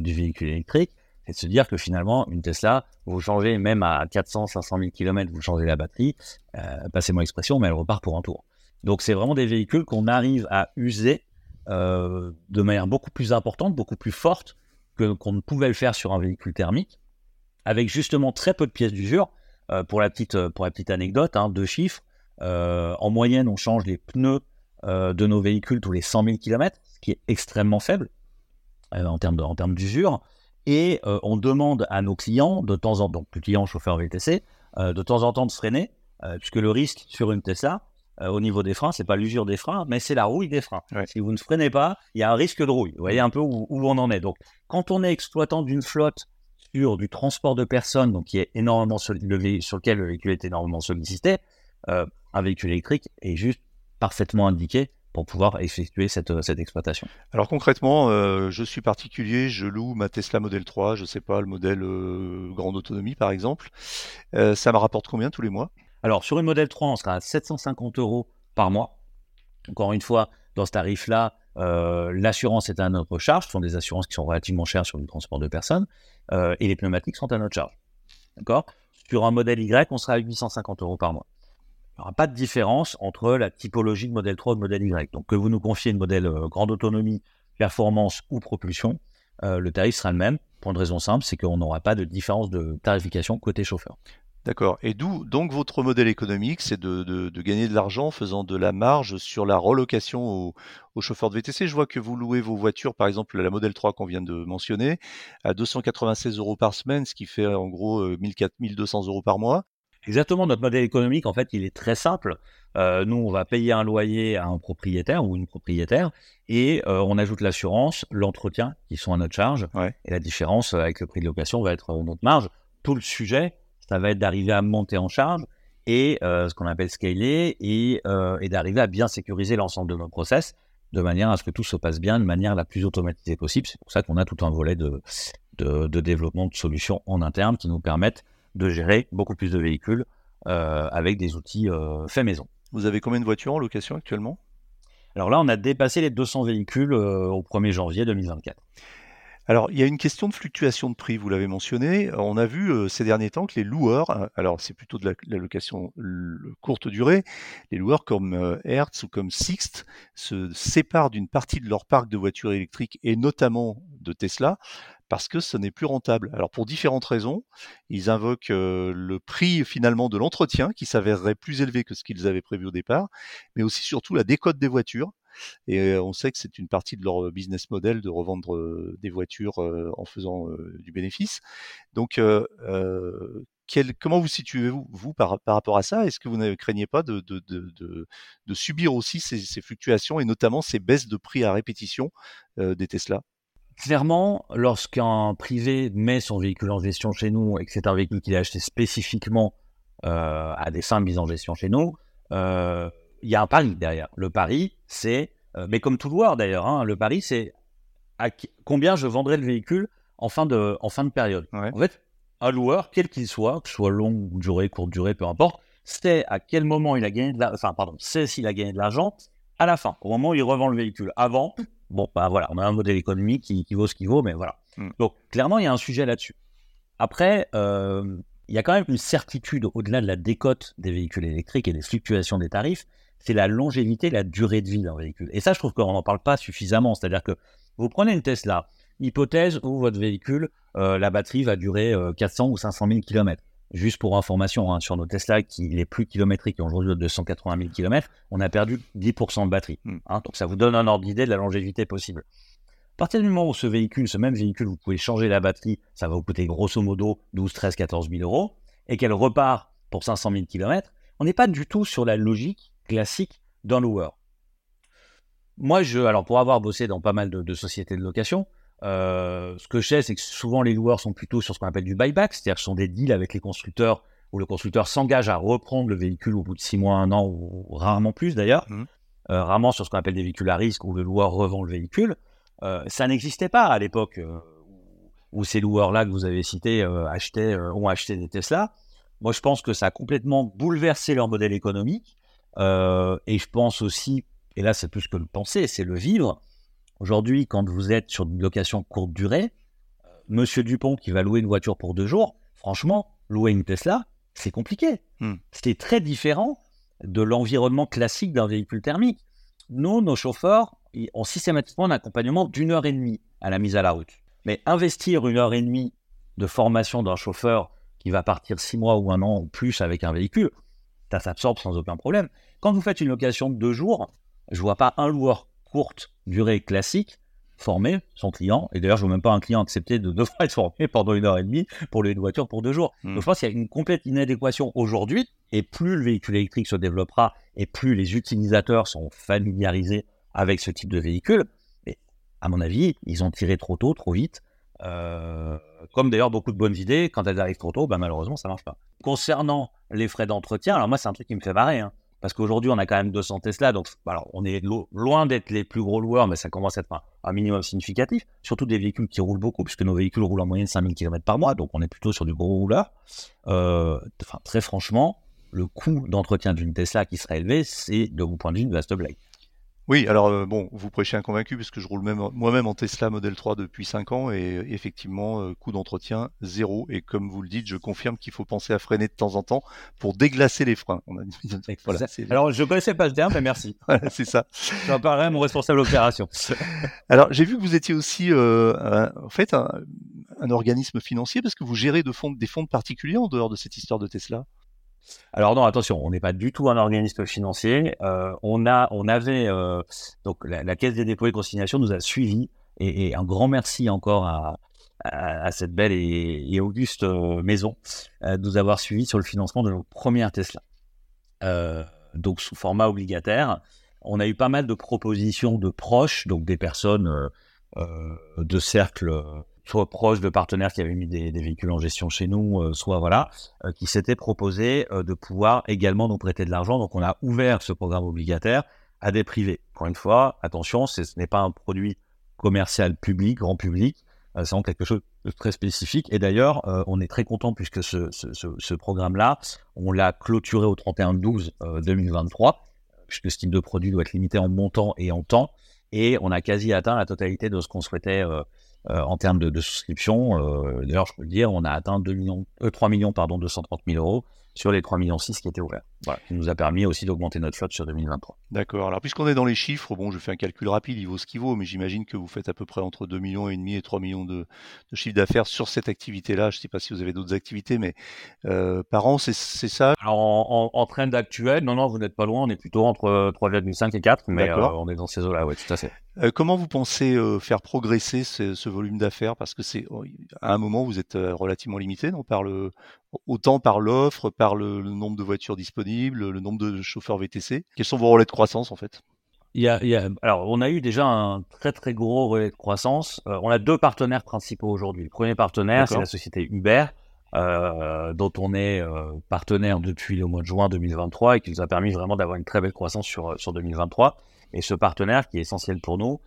du véhicule électrique, et de se dire que finalement, une Tesla, vous changez même à 400, 500 000 km, vous changez la batterie, euh, passez-moi l'expression, mais elle repart pour un tour. Donc c'est vraiment des véhicules qu'on arrive à user euh, de manière beaucoup plus importante, beaucoup plus forte que qu'on ne pouvait le faire sur un véhicule thermique, avec justement très peu de pièces d'usure. Euh, pour, la petite, pour la petite anecdote, hein, deux chiffres. en moyenne, on change les pneus de nos véhicules tous les 100 000 km, ce qui est extrêmement faible en termes en termes d'usure. Et on demande à nos clients, de temps en temps, donc clients chauffeurs VTC, de temps en temps de freiner, puisque le risque sur une Tesla, euh, au niveau des freins, c'est pas l'usure des freins, mais c'est la rouille des freins. Si vous ne freinez pas, il y a un risque de rouille. Vous voyez un peu où, on en est. Donc, quand on est exploitant d'une flotte sur du transport de personnes, donc qui est énormément sur lequel le véhicule est énormément sollicité, euh, un véhicule électrique est juste parfaitement indiqué pour pouvoir effectuer cette, cette exploitation. Alors concrètement, euh, je suis particulier, je loue ma Tesla Model 3, je sais pas, le modèle grande autonomie par exemple. ça me rapporte combien tous les mois? Alors, sur une modèle 3, on sera à 750 euros par mois. Encore une fois, dans ce tarif-là, euh, l'assurance est à notre charge. Ce sont des assurances qui sont relativement chères sur le transport de personnes. Euh, et les pneumatiques sont à notre charge. D'accord? Sur un modèle Y, on sera à 850 euros par mois. Il n'y aura pas de différence entre la typologie de modèle 3 et de modèle Y. Donc, que vous nous confiez une modèle euh, grande autonomie, performance ou propulsion, le tarif sera le même. Pour une raison simple, c'est qu'on n'aura pas de différence de tarification côté chauffeur. D'accord. Et d'où donc votre modèle économique, c'est de, gagner de l'argent en faisant de la marge sur la relocation aux, chauffeurs de VTC. Je vois que vous louez vos voitures, par exemple la Model 3 qu'on vient de mentionner, à 296 euros par semaine, ce qui fait en gros 1200 euh, euros par mois. Exactement, notre modèle économique, en fait, il est très simple. Euh, nous, on va payer un loyer à un propriétaire ou une propriétaire et euh, on ajoute l'assurance, l'entretien qui sont à notre charge. Et la différence avec le prix de location va être notre marge. Tout le sujet, ça va être d'arriver à monter en charge et euh, ce qu'on appelle scaler et, euh, et d'arriver à bien sécuriser l'ensemble de nos process de manière à ce que tout se passe bien de manière la plus automatisée possible. C'est pour ça qu'on a tout un volet de, de, de, développement de solutions en interne qui nous permettent de gérer beaucoup plus de véhicules euh, avec des outils euh, faits maison. Vous avez combien de voitures en location actuellement? Alors là, on a dépassé les 200 véhicules euh, au 1er janvier 2024. Alors, il y a une question de fluctuation de prix, vous l'avez mentionné. On a vu euh, ces derniers temps que les loueurs, alors c'est plutôt de la, location courte durée, les loueurs comme euh, Hertz ou comme Sixt se séparent d'une partie de leur parc de voitures électriques et notamment de Tesla parce que ce n'est plus rentable. Alors pour différentes raisons, ils invoquent le prix finalement de l'entretien qui s'avérerait plus élevé que ce qu'ils avaient prévu au départ, mais aussi surtout la décote des voitures et on sait que c'est une partie de leur business model de revendre des voitures en faisant du bénéfice. Donc, quel, comment vous situez-vous vous, par, rapport à ça? Est-ce que vous ne craignez pas de, de, de, de subir aussi ces, fluctuations et notamment ces baisses de prix à répétition des Tesla? Clairement, lorsqu'un privé met son véhicule en gestion chez nous et que c'est un véhicule qu'il a acheté spécifiquement euh, à des fins de mise en gestion chez nous, euh, il y a un pari derrière. Le pari, c'est, euh, mais comme tout loueur d'ailleurs, hein, le pari, c'est à combien je vendrai le véhicule en fin de, en fin de période. En fait, un loueur, quel qu'il soit, que ce soit longue durée, courte durée, peu importe, c'est à quel moment il a gagné de l'argent, enfin, pardon, c'est s'il a gagné de l'argent à la fin, au moment où il revend le véhicule. Avant, bon, bah voilà, on a un modèle économique qui, vaut ce qu'il vaut, mais voilà. Mm. Donc, clairement, il y a un sujet là-dessus. Après, euh, il y a quand même une certitude au-delà de la décote des véhicules électriques et des fluctuations des tarifs, c'est la longévité, la durée de vie d'un véhicule. Et ça, je trouve qu'on n'en parle pas suffisamment. C'est-à-dire que vous prenez une Tesla, hypothèse où votre véhicule, euh, la batterie va durer 400 euh, ou 500 000 km. Juste pour information, hein, sur nos Tesla, qui les plus kilométriques, qui ont aujourd'hui 280 000 km, on a perdu 10% de batterie. Hmm. Hein. donc ça vous donne un ordre d'idée de la longévité possible. À partir du moment où ce véhicule, ce même véhicule, vous pouvez changer la batterie, ça va vous coûter grosso modo 12, 13, 14 000 euros, et qu'elle repart pour 500 000 km, on n'est pas du tout sur la logique classique d'un loueur. Moi, je, alors pour avoir bossé dans pas mal de, sociétés de location, euh, ce que je sais, c'est que souvent les loueurs sont plutôt sur ce qu'on appelle du buyback, c'est-à-dire que ce sont des deals avec les constructeurs où le constructeur s'engage à reprendre le véhicule au bout de six mois, un an, ou rarement plus d'ailleurs, mmh. euh, rarement sur ce qu'on appelle des véhicules à risque où le loueur revend le véhicule. Euh, ça n'existait pas à l'époque où ces loueurs-là que vous avez cités achetaient, ont acheté des Tesla. Moi, je pense que ça a complètement bouleversé leur modèle économique. Euh, et je pense aussi, et là c'est plus que le penser, c'est le vivre. Aujourd'hui, quand vous êtes sur une location courte durée, euh, Monsieur Dupont qui va louer une voiture pour deux jours, franchement, louer une Tesla, c'est compliqué. Hmm. C'est très différent de l'environnement classique d'un véhicule thermique. Nous, nos chauffeurs, ont systématiquement un accompagnement d'une heure et demie à la mise à la route. Mais investir une heure et demie de formation d'un chauffeur qui va partir six mois ou un an ou plus avec un véhicule, ça s'absorbe sans aucun problème. Quand vous faites une location de deux jours, je vois pas un loueur courte durée classique former son client. Et d'ailleurs, je ne vois même pas un client accepter de devoir être formé pendant une heure et demie pour louer une voiture pour deux jours. Hmm. Donc, je pense qu'il y a une complète inadéquation aujourd'hui. Et plus le véhicule électrique se développera et plus les utilisateurs sont familiarisés avec ce type de véhicule, mais à mon avis, ils ont tiré trop tôt, trop vite. Euh, comme d'ailleurs beaucoup de bonnes idées, quand elles arrivent trop tôt, ben malheureusement, ça marche pas. Concernant les frais d'entretien, alors moi, c'est un truc qui me fait marrer. hein. Parce qu'aujourd'hui, on a quand même 200 Tesla, donc on est lo- loin d'être les plus gros loueurs, mais ça commence à être un, minimum significatif. Surtout des véhicules qui roulent beaucoup, puisque nos véhicules roulent en moyenne 5000 km par mois, donc on est plutôt sur du gros rouleur. Euh, très franchement, le coût d'entretien d'une Tesla qui serait élevé, c'est de mon point de vue une vaste blague. Oui, alors euh, bon, vous prêchez un convaincu parce que je roule même moi-même en Tesla Model 3 depuis 5 ans et effectivement, euh, coût d'entretien zéro. Et comme vous le dites, je confirme qu'il faut penser à freiner de temps en temps pour déglacer les freins. On a... voilà, Alors, je connaissais pas le terme, mais merci. voilà, c'est ça. J'en parlerai à mon responsable opération. Alors, j'ai vu que vous étiez aussi, euh, un- en fait, un, un organisme financier parce que vous gérez de fonds, des fonds particuliers en dehors de cette histoire de Tesla. Alors non, attention, on n'est pas du tout un organisme financier. Euh, on a, on avait donc donc la, Caisse des dépôts et consignations nous a suivis et, un grand merci encore à, cette belle et, et auguste euh, maison euh, de nous avoir suivis sur le financement de nos premières Tesla. Euh, donc sous format obligataire, on a eu pas mal de propositions de proches, donc des personnes euh, euh, de cercles euh, soit proches de partenaires qui avaient mis des, véhicules en gestion chez nous, euh, soit voilà, euh, qui s'étaient proposés euh, de pouvoir également nous prêter de l'argent. Donc on a ouvert ce programme obligataire à des privés. Encore une fois, attention, ce n'est pas un produit commercial public, grand public, c'est quelque chose de très spécifique. Et d'ailleurs, on est très content puisque ce, programme-là, on l'a clôturé au 31-12 euh, 2023, puisque ce type de produit doit être limité en montant et en temps. Et on a quasi atteint la totalité de ce qu'on souhaitait euh, en termes de, de souscription. Euh, D'ailleurs, je peux le dire, on a atteint 2 millions, euh, 3 millions pardon, 230 000 euros sur les 3 millions 6 qui étaient ouverts. Voilà, qui nous a permis aussi d'augmenter notre flotte sur 2023. D'accord. Alors, puisqu'on est dans les chiffres, bon, je fais un calcul rapide, il vaut ce qu'il vaut, mais j'imagine que vous faites à peu près entre 2 millions et demi et 3 millions de, de chiffre d'affaires sur cette activité-là. Je ne sais pas si vous avez d'autres activités, mais euh, par an, c'est ça? Alors, en, en, en trend actuel, non, non, vous n'êtes pas loin, on est plutôt entre 3,5 et 4, mais euh, on est dans ces eaux-là, oui, tout à fait. Euh, comment vous pensez euh, faire progresser ce, ce volume d'affaires? Parce que c'est oh, à un moment vous êtes euh, relativement limité, non par le autant par l'offre, par le, le nombre de voitures disponibles, le nombre de chauffeurs VTC. Quels sont vos relais de croissance en fait Il y a, il y a- alors, on a eu déjà un très très gros relais de croissance. Euh, on a deux partenaires principaux aujourd'hui. Le premier partenaire, c'est la société Uber, euh, dont on est euh, partenaire depuis le mois de juin 2023 et qui nous a permis vraiment d'avoir une très belle croissance sur, sur 2023. Et ce partenaire, qui est essentiel pour nous,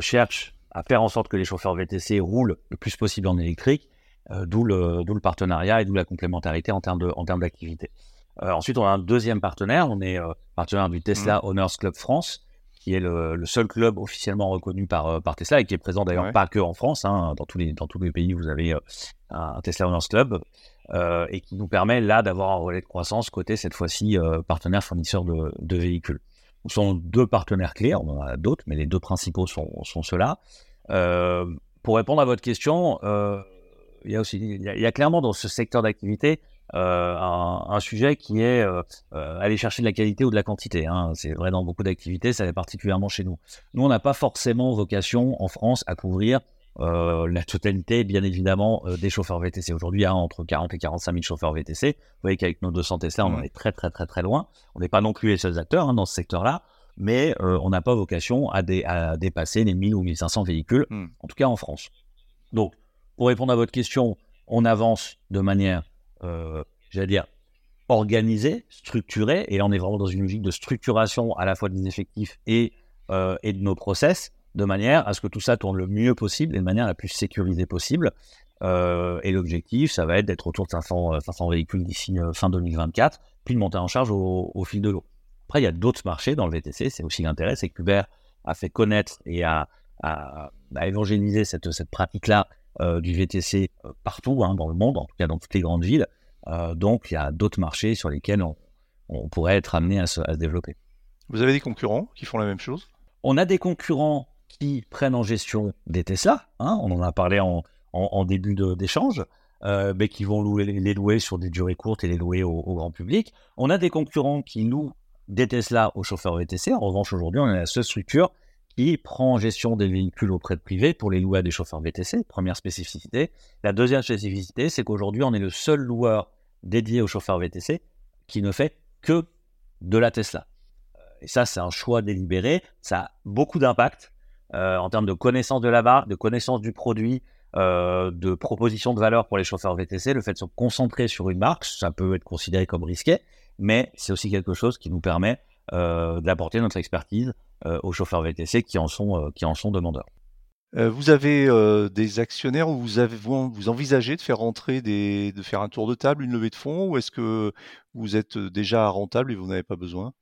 cherche à faire en sorte que les chauffeurs VTC roulent le plus possible en électrique, d'où le, le partenariat et d'où la complémentarité en termes de, en termes d'activité. Euh, ensuite, on a un deuxième partenaire. On est euh, partenaire du Tesla Owners Club France, qui est le, le seul club officiellement reconnu par, euh, par Tesla et qui est présent d'ailleurs Ouais. pas que en France. hein. dans, tous les, dans tous les pays, vous avez un Tesla Owners Club euh, et qui nous permet là d'avoir un relais de croissance côté cette fois-ci euh, partenaire fournisseur de, de véhicules. Ce sont deux partenaires clés, on en a d'autres, mais les deux principaux sont, sont ceux-là. Euh, pour répondre à votre question, il y a aussi, il y a, il y a clairement dans ce secteur d'activité euh, un, un sujet qui est euh, euh, aller chercher de la qualité ou de la quantité. hein. C'est vrai dans beaucoup d'activités, ça l'est particulièrement chez nous. Nous, on n'a pas forcément vocation en France à couvrir euh, la totalité, bien évidemment, des chauffeurs VTC. Aujourd'hui, il y a entre 40 et 45 000 chauffeurs VTC. Vous voyez qu'avec nos 200 Tesla, on en est très, très, très, très loin. On n'est pas non plus les seuls acteurs hein, dans ce secteur-là, mais euh, on n'a pas vocation à, dé- à dépasser les 1000 ou 1500 véhicules, Mhm. en tout cas en France. Donc, pour répondre à votre question, on avance de manière, j'allais dire, organisée, structurée, et là on est vraiment dans une logique de structuration à la fois des effectifs et, euh, et de nos process, de manière à ce que tout ça tourne le mieux possible et de manière la plus sécurisée possible. Euh, et l'objectif, ça va être d'être autour de 500, euh, 500 véhicules d'ici euh, fin 2024, puis de monter en charge au, fil de l'eau. Après, il y a d'autres marchés dans le VTC, c'est aussi l'intérêt, c'est que Uber a fait connaître et a, a, a évangélisé cette, cette pratique-là euh, du VTC euh, partout hein, dans le monde, en tout cas dans toutes les grandes villes. Euh, donc, il y a d'autres marchés sur lesquels on, on pourrait être amené à se, à se développer. Vous avez des concurrents qui font la même chose? On a des concurrents qui prennent en gestion des Tesla, hein, on en a parlé en, en, en début d'échange. mais qui vont louer, les louer sur des durées courtes et les louer au, grand public. On a des concurrents qui louent des Tesla aux chauffeurs VTC. En revanche, aujourd'hui, on est la seule structure qui prend en gestion des véhicules auprès de privés pour les louer à des chauffeurs VTC. Première spécificité. La deuxième spécificité, c'est qu'aujourd'hui, on est le seul loueur dédié aux chauffeurs VTC qui ne fait que de la Tesla. Et ça, c'est un choix délibéré. Ça a beaucoup d'impact euh, en termes de connaissance de la marque, de connaissance du produit, euh, de proposition de valeur pour les chauffeurs VTC. Le fait de se concentrer sur une marque, ça peut être considéré comme risqué, mais c'est aussi quelque chose qui nous permet euh, d'apporter notre expertise aux chauffeurs VTC qui en sont, qui en sont demandeurs. Vous avez des actionnaires ou vous, avez, vous envisagez de faire rentrer des, de faire un tour de table, une levée de fonds, ou est-ce que vous êtes déjà rentable et vous n'avez pas besoin?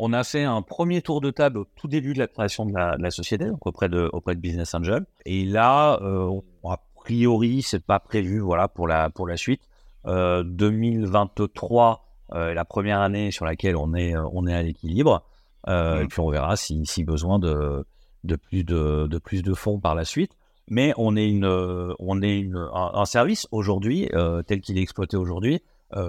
On a fait un premier tour de table au tout début de la création de la, société, donc auprès de, auprès de Business Angel. Et là, euh, a priori, c'est pas prévu, voilà, pour la, pour la suite. 2023 euh, euh, la première année sur laquelle on est, on est à l'équilibre. Mmh. Et puis on verra si, si besoin de, de, plus de, de plus de fonds par la suite. Mais on est, une, on est une, un, service aujourd'hui, tel qu'il est exploité aujourd'hui,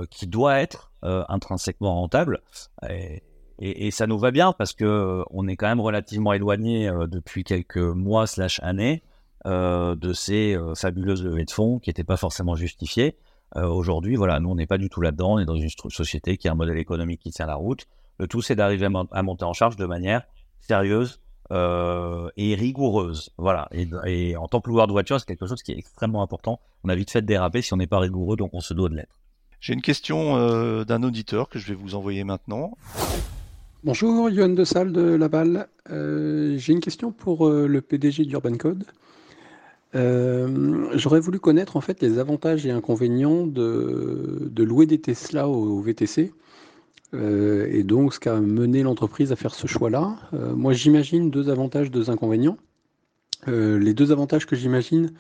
qui doit être intrinsèquement rentable. Et, et, ça nous va bien parce que euh, on est quand même relativement éloigné euh, depuis quelques mois slash années euh, de ces fabuleuses levées de fonds qui n'étaient pas forcément justifiées. Aujourd'hui, voilà, nous on n'est pas du tout là-dedans. On est dans une société qui a un modèle économique qui tient la route. Le tout, c'est d'arriver à, monter en charge de manière sérieuse et rigoureuse. Voilà. Et, en tant que loueur de voiture, c'est quelque chose qui est extrêmement important. On a vite fait de déraper si on n'est pas rigoureux, donc on se doit de l'être. J'ai une question d'un auditeur que je vais vous envoyer maintenant. Bonjour, Johan de Salle de Laval. Euh, j'ai une question pour euh, le PDG d'Urban Code. Euh, j'aurais voulu connaître en fait les avantages et inconvénients de, louer des Tesla au, VTC et donc ce qu'a mené l'entreprise à faire ce choix-là. moi j'imagine deux avantages, deux inconvénients. les deux avantages que j'imagine,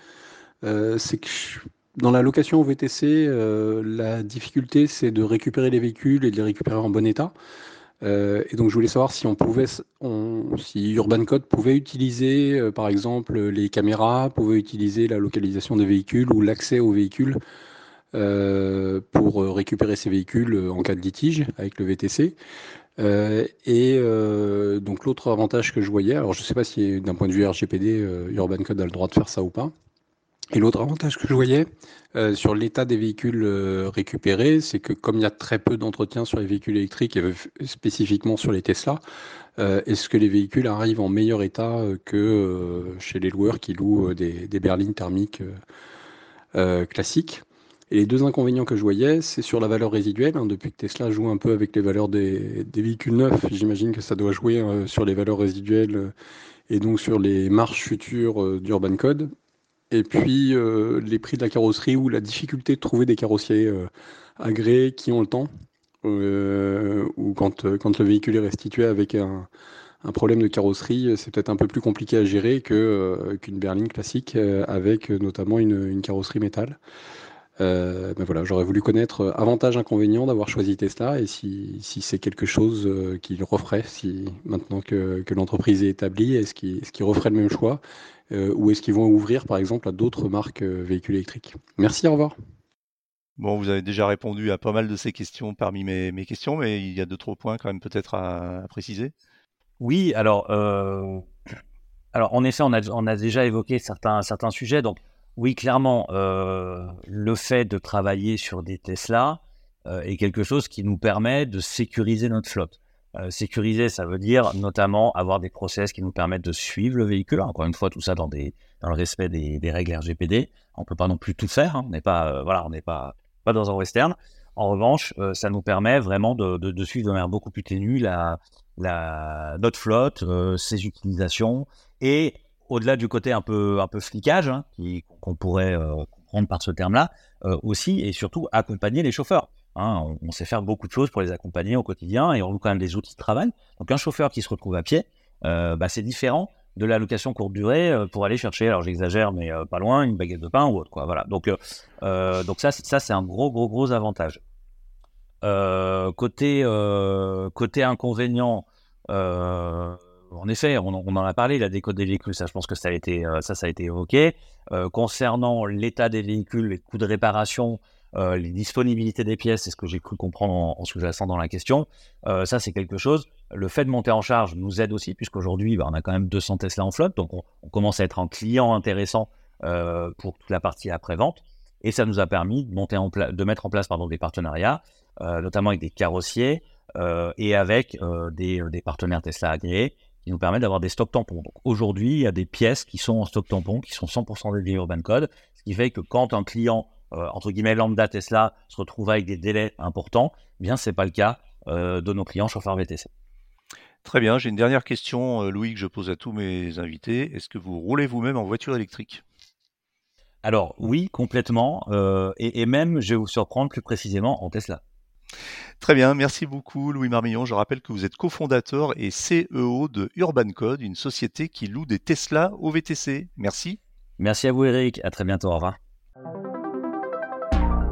c'est que dans la location au VTC, la difficulté c'est de récupérer les véhicules et de les récupérer en bon état. Euh, et donc je voulais savoir si si Urban Code pouvait utiliser, euh, par exemple, les caméras, pouvait utiliser la localisation des véhicules ou l'accès aux véhicules euh, pour récupérer ces véhicules en cas de litige avec le VTC. et donc l'autre avantage que je voyais, alors je ne sais pas si d'un point de vue RGPD, Urban Code a le droit de faire ça ou pas. Et l'autre avantage que je voyais euh, sur l'état des véhicules euh, récupérés, c'est que comme il y a très peu d'entretien sur les véhicules électriques et spécifiquement sur les Tesla, euh, est-ce que les véhicules arrivent en meilleur état que chez les loueurs qui louent des, berlines thermiques classiques? Et les deux inconvénients que je voyais, c'est sur la valeur résiduelle. Hein. depuis que Tesla joue un peu avec les valeurs des, véhicules neufs, j'imagine que ça doit jouer sur les valeurs résiduelles et donc sur les marges futures d'Urban Code. Et puis euh, les prix de la carrosserie ou la difficulté de trouver des carrossiers euh, agréés qui ont le temps, euh, ou quand, quand le véhicule est restitué avec un, problème de carrosserie, c'est peut-être un peu plus compliqué à gérer qu'une berline classique avec notamment une, carrosserie métal. Ben voilà, j'aurais voulu connaître avantages, inconvénients d'avoir choisi Tesla et si, si c'est quelque chose qu'il referait si maintenant que, que l'entreprise est établie, est-ce qu'il, est-ce qu'il referait le même choix euh, ou est-ce qu'ils vont ouvrir par exemple à d'autres marques euh, véhicules électriques? Merci, au revoir. Bon, vous avez déjà répondu à pas mal de ces questions parmi mes, questions, mais il y a d'autres points quand même peut-être à, préciser. Oui, alors, euh, alors en effet, on a, on a déjà évoqué certains, certains sujets. Donc, oui, clairement, le fait de travailler sur des Tesla est quelque chose qui nous permet de sécuriser notre flotte. Euh, sécuriser, ça veut dire notamment avoir des process qui nous permettent de suivre le véhicule. Encore une fois, tout ça dans, le respect des, règles RGPD. On peut pas non plus tout faire. Hein. On n'est pas, euh, voilà, on n'est pas, pas dans un western. En revanche, euh, ça nous permet vraiment de, suivre de manière beaucoup plus ténue notre flotte, ses utilisations et au-delà du côté un peu, un flicage, hein, qu'on pourrait comprendre par ce terme-là, aussi et surtout accompagner les chauffeurs. Hein, on, sait faire beaucoup de choses pour les accompagner au quotidien et on loue quand même des outils de travail. Donc un chauffeur qui se retrouve à pied, euh, bah, c'est différent de la location courte durée euh, pour aller chercher, alors j'exagère, mais euh, pas loin, une baguette de pain ou autre. Donc, ça, c'est un gros, gros, gros avantage. côté inconvénient, en effet, on, en a parlé, la déco des véhicules, ça, je pense que ça a été, ça, ça a été évoqué. concernant l'état des véhicules, les coûts de réparation, les disponibilités des pièces, c'est ce que j'ai cru comprendre en, sous-jacent dans la question. ça, c'est quelque chose. Le fait de monter en charge nous aide aussi, puisqu'aujourd'hui, bah, on a quand même 200 Tesla en flotte, donc on, commence à être un client intéressant pour toute la partie après-vente. Et ça nous a permis de, monter en de mettre en place pardon, des partenariats, notamment avec des carrossiers et avec des, partenaires Tesla agréés qui nous permettent d'avoir des stocks tampons. Donc aujourd'hui, il y a des pièces qui sont en stock tampon, qui sont 100% dédiées Urban Code, ce qui fait que quand un client euh, entre guillemets lambda Tesla se retrouve avec des délais importants, eh bien c'est pas le cas euh, de nos clients chauffeurs VTC. Très bien, j'ai une dernière question, euh, Louis, que je pose à tous mes invités. Est-ce que vous roulez vous-même en voiture électrique? Alors oui, complètement, et, et, même, je vais vous surprendre plus précisément en Tesla. Très bien, merci beaucoup Louis Marmillon. Je rappelle que vous êtes cofondateur et CEO de Urban Code, une société qui loue des Tesla au VTC. Merci. Merci à vous Eric, à très bientôt, au revoir.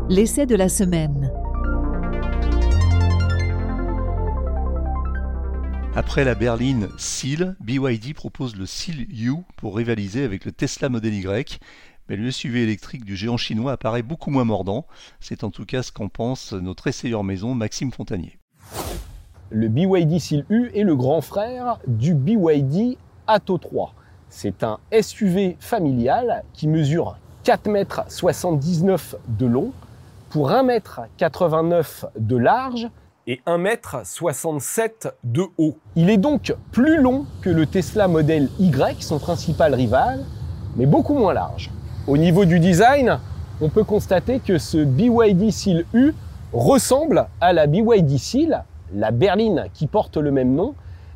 L'essai de la semaine. Après la berline SEAL, BYD propose le SEAL U pour rivaliser avec le Tesla Model Y. Mais le SUV électrique du géant chinois apparaît beaucoup moins mordant. C'est en tout cas ce qu'en pense notre essayeur maison Maxime Fontanier. Le BYD SEAL U est le grand frère du BYD Atto 3. C'est un SUV familial qui mesure 4,79 m de long pour 1,89 m de large et 1,67 m de haut. Il est donc plus long que le Tesla Model Y, son principal rival, mais beaucoup moins large. Au niveau du design, on peut constater que ce BYD Seal U ressemble à la BYD Seal, la berline qui porte le même nom,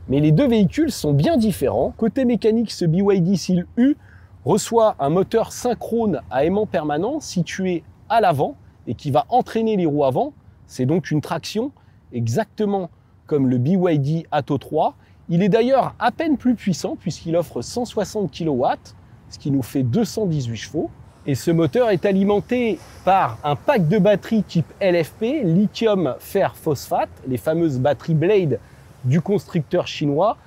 mais les deux véhicules sont bien différents. Côté mécanique, ce BYD Seal U reçoit un moteur synchrone à aimant permanent situé à l'avant et qui va entraîner les roues avant. C'est donc une traction exactement comme le BYD Atto 3. Il est d'ailleurs à peine plus puissant puisqu'il offre 160 kW, ce qui nous fait 218 chevaux. Et ce moteur est alimenté par un pack de batteries type LFP, lithium fer phosphate, les fameuses batteries Blade du constructeur chinois,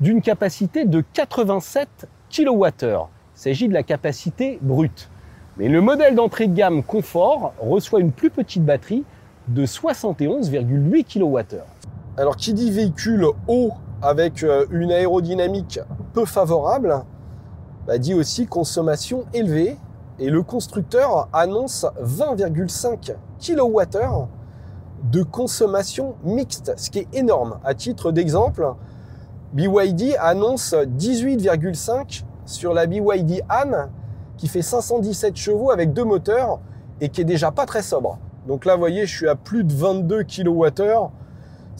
d'une capacité de 87 kWh. Il s'agit de la capacité brute. Mais le modèle d'entrée de gamme Confort reçoit une plus petite batterie de 71,8 kWh. Alors qui dit véhicule haut avec euh, une aérodynamique peu favorable, bah, dit aussi consommation élevée et le constructeur annonce 20,5 kWh de consommation mixte, ce qui est énorme. À titre d'exemple, BYD annonce 18,5 sur la BYD Han qui fait 517 chevaux avec deux moteurs et qui est déjà pas très sobre. Donc là, vous voyez, je suis à plus de 22 kWh,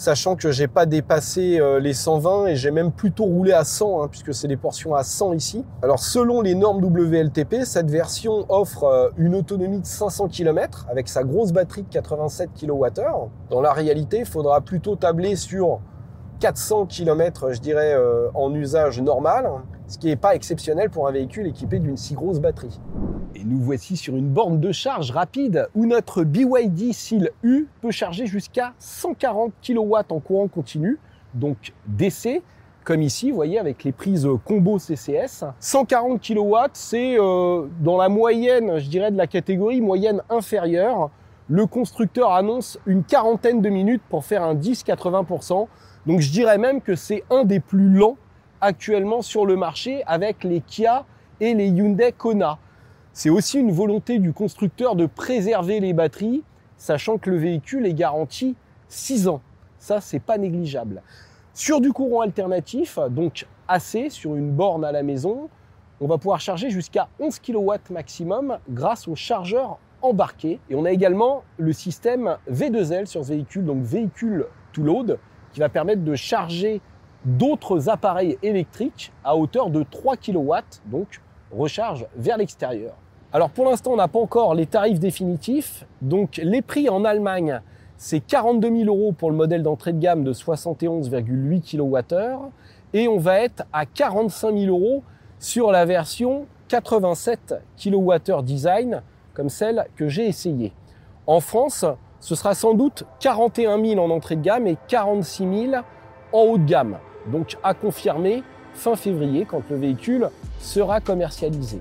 sachant que j'ai pas dépassé euh, les 120 et j'ai même plutôt roulé à 100, hein, puisque c'est des portions à 100 ici. Alors selon les normes WLTP, cette version offre euh, une autonomie de 500 km avec sa grosse batterie de 87 kWh. Dans la réalité, il faudra plutôt tabler sur 400 km, je dirais, euh, en usage normal ce qui n'est pas exceptionnel pour un véhicule équipé d'une si grosse batterie. Et nous voici sur une borne de charge rapide où notre BYD Seal U peut charger jusqu'à 140 kW en courant continu, donc DC, comme ici, vous voyez, avec les prises combo CCS. 140 kW, c'est euh, dans la moyenne, je dirais, de la catégorie moyenne inférieure. Le constructeur annonce une quarantaine de minutes pour faire un 10-80%. Donc je dirais même que c'est un des plus lents actuellement sur le marché avec les Kia et les Hyundai Kona. C'est aussi une volonté du constructeur de préserver les batteries, sachant que le véhicule est garanti 6 ans. Ça, c'est pas négligeable. Sur du courant alternatif, donc AC sur une borne à la maison, on va pouvoir charger jusqu'à 11 kW maximum grâce au chargeur embarqué. Et on a également le système V2L sur ce véhicule, donc véhicule to load, qui va permettre de charger d'autres appareils électriques à hauteur de 3 kW, donc recharge vers l'extérieur. Alors pour l'instant, on n'a pas encore les tarifs définitifs. Donc les prix en Allemagne, c'est 42 000 euros pour le modèle d'entrée de gamme de 71,8 kWh. Et on va être à 45 000 euros sur la version 87 kWh design, comme celle que j'ai essayée. En France, ce sera sans doute 41 000 en entrée de gamme et 46 000 en haut de gamme. Donc à confirmer fin février quand le véhicule sera commercialisé.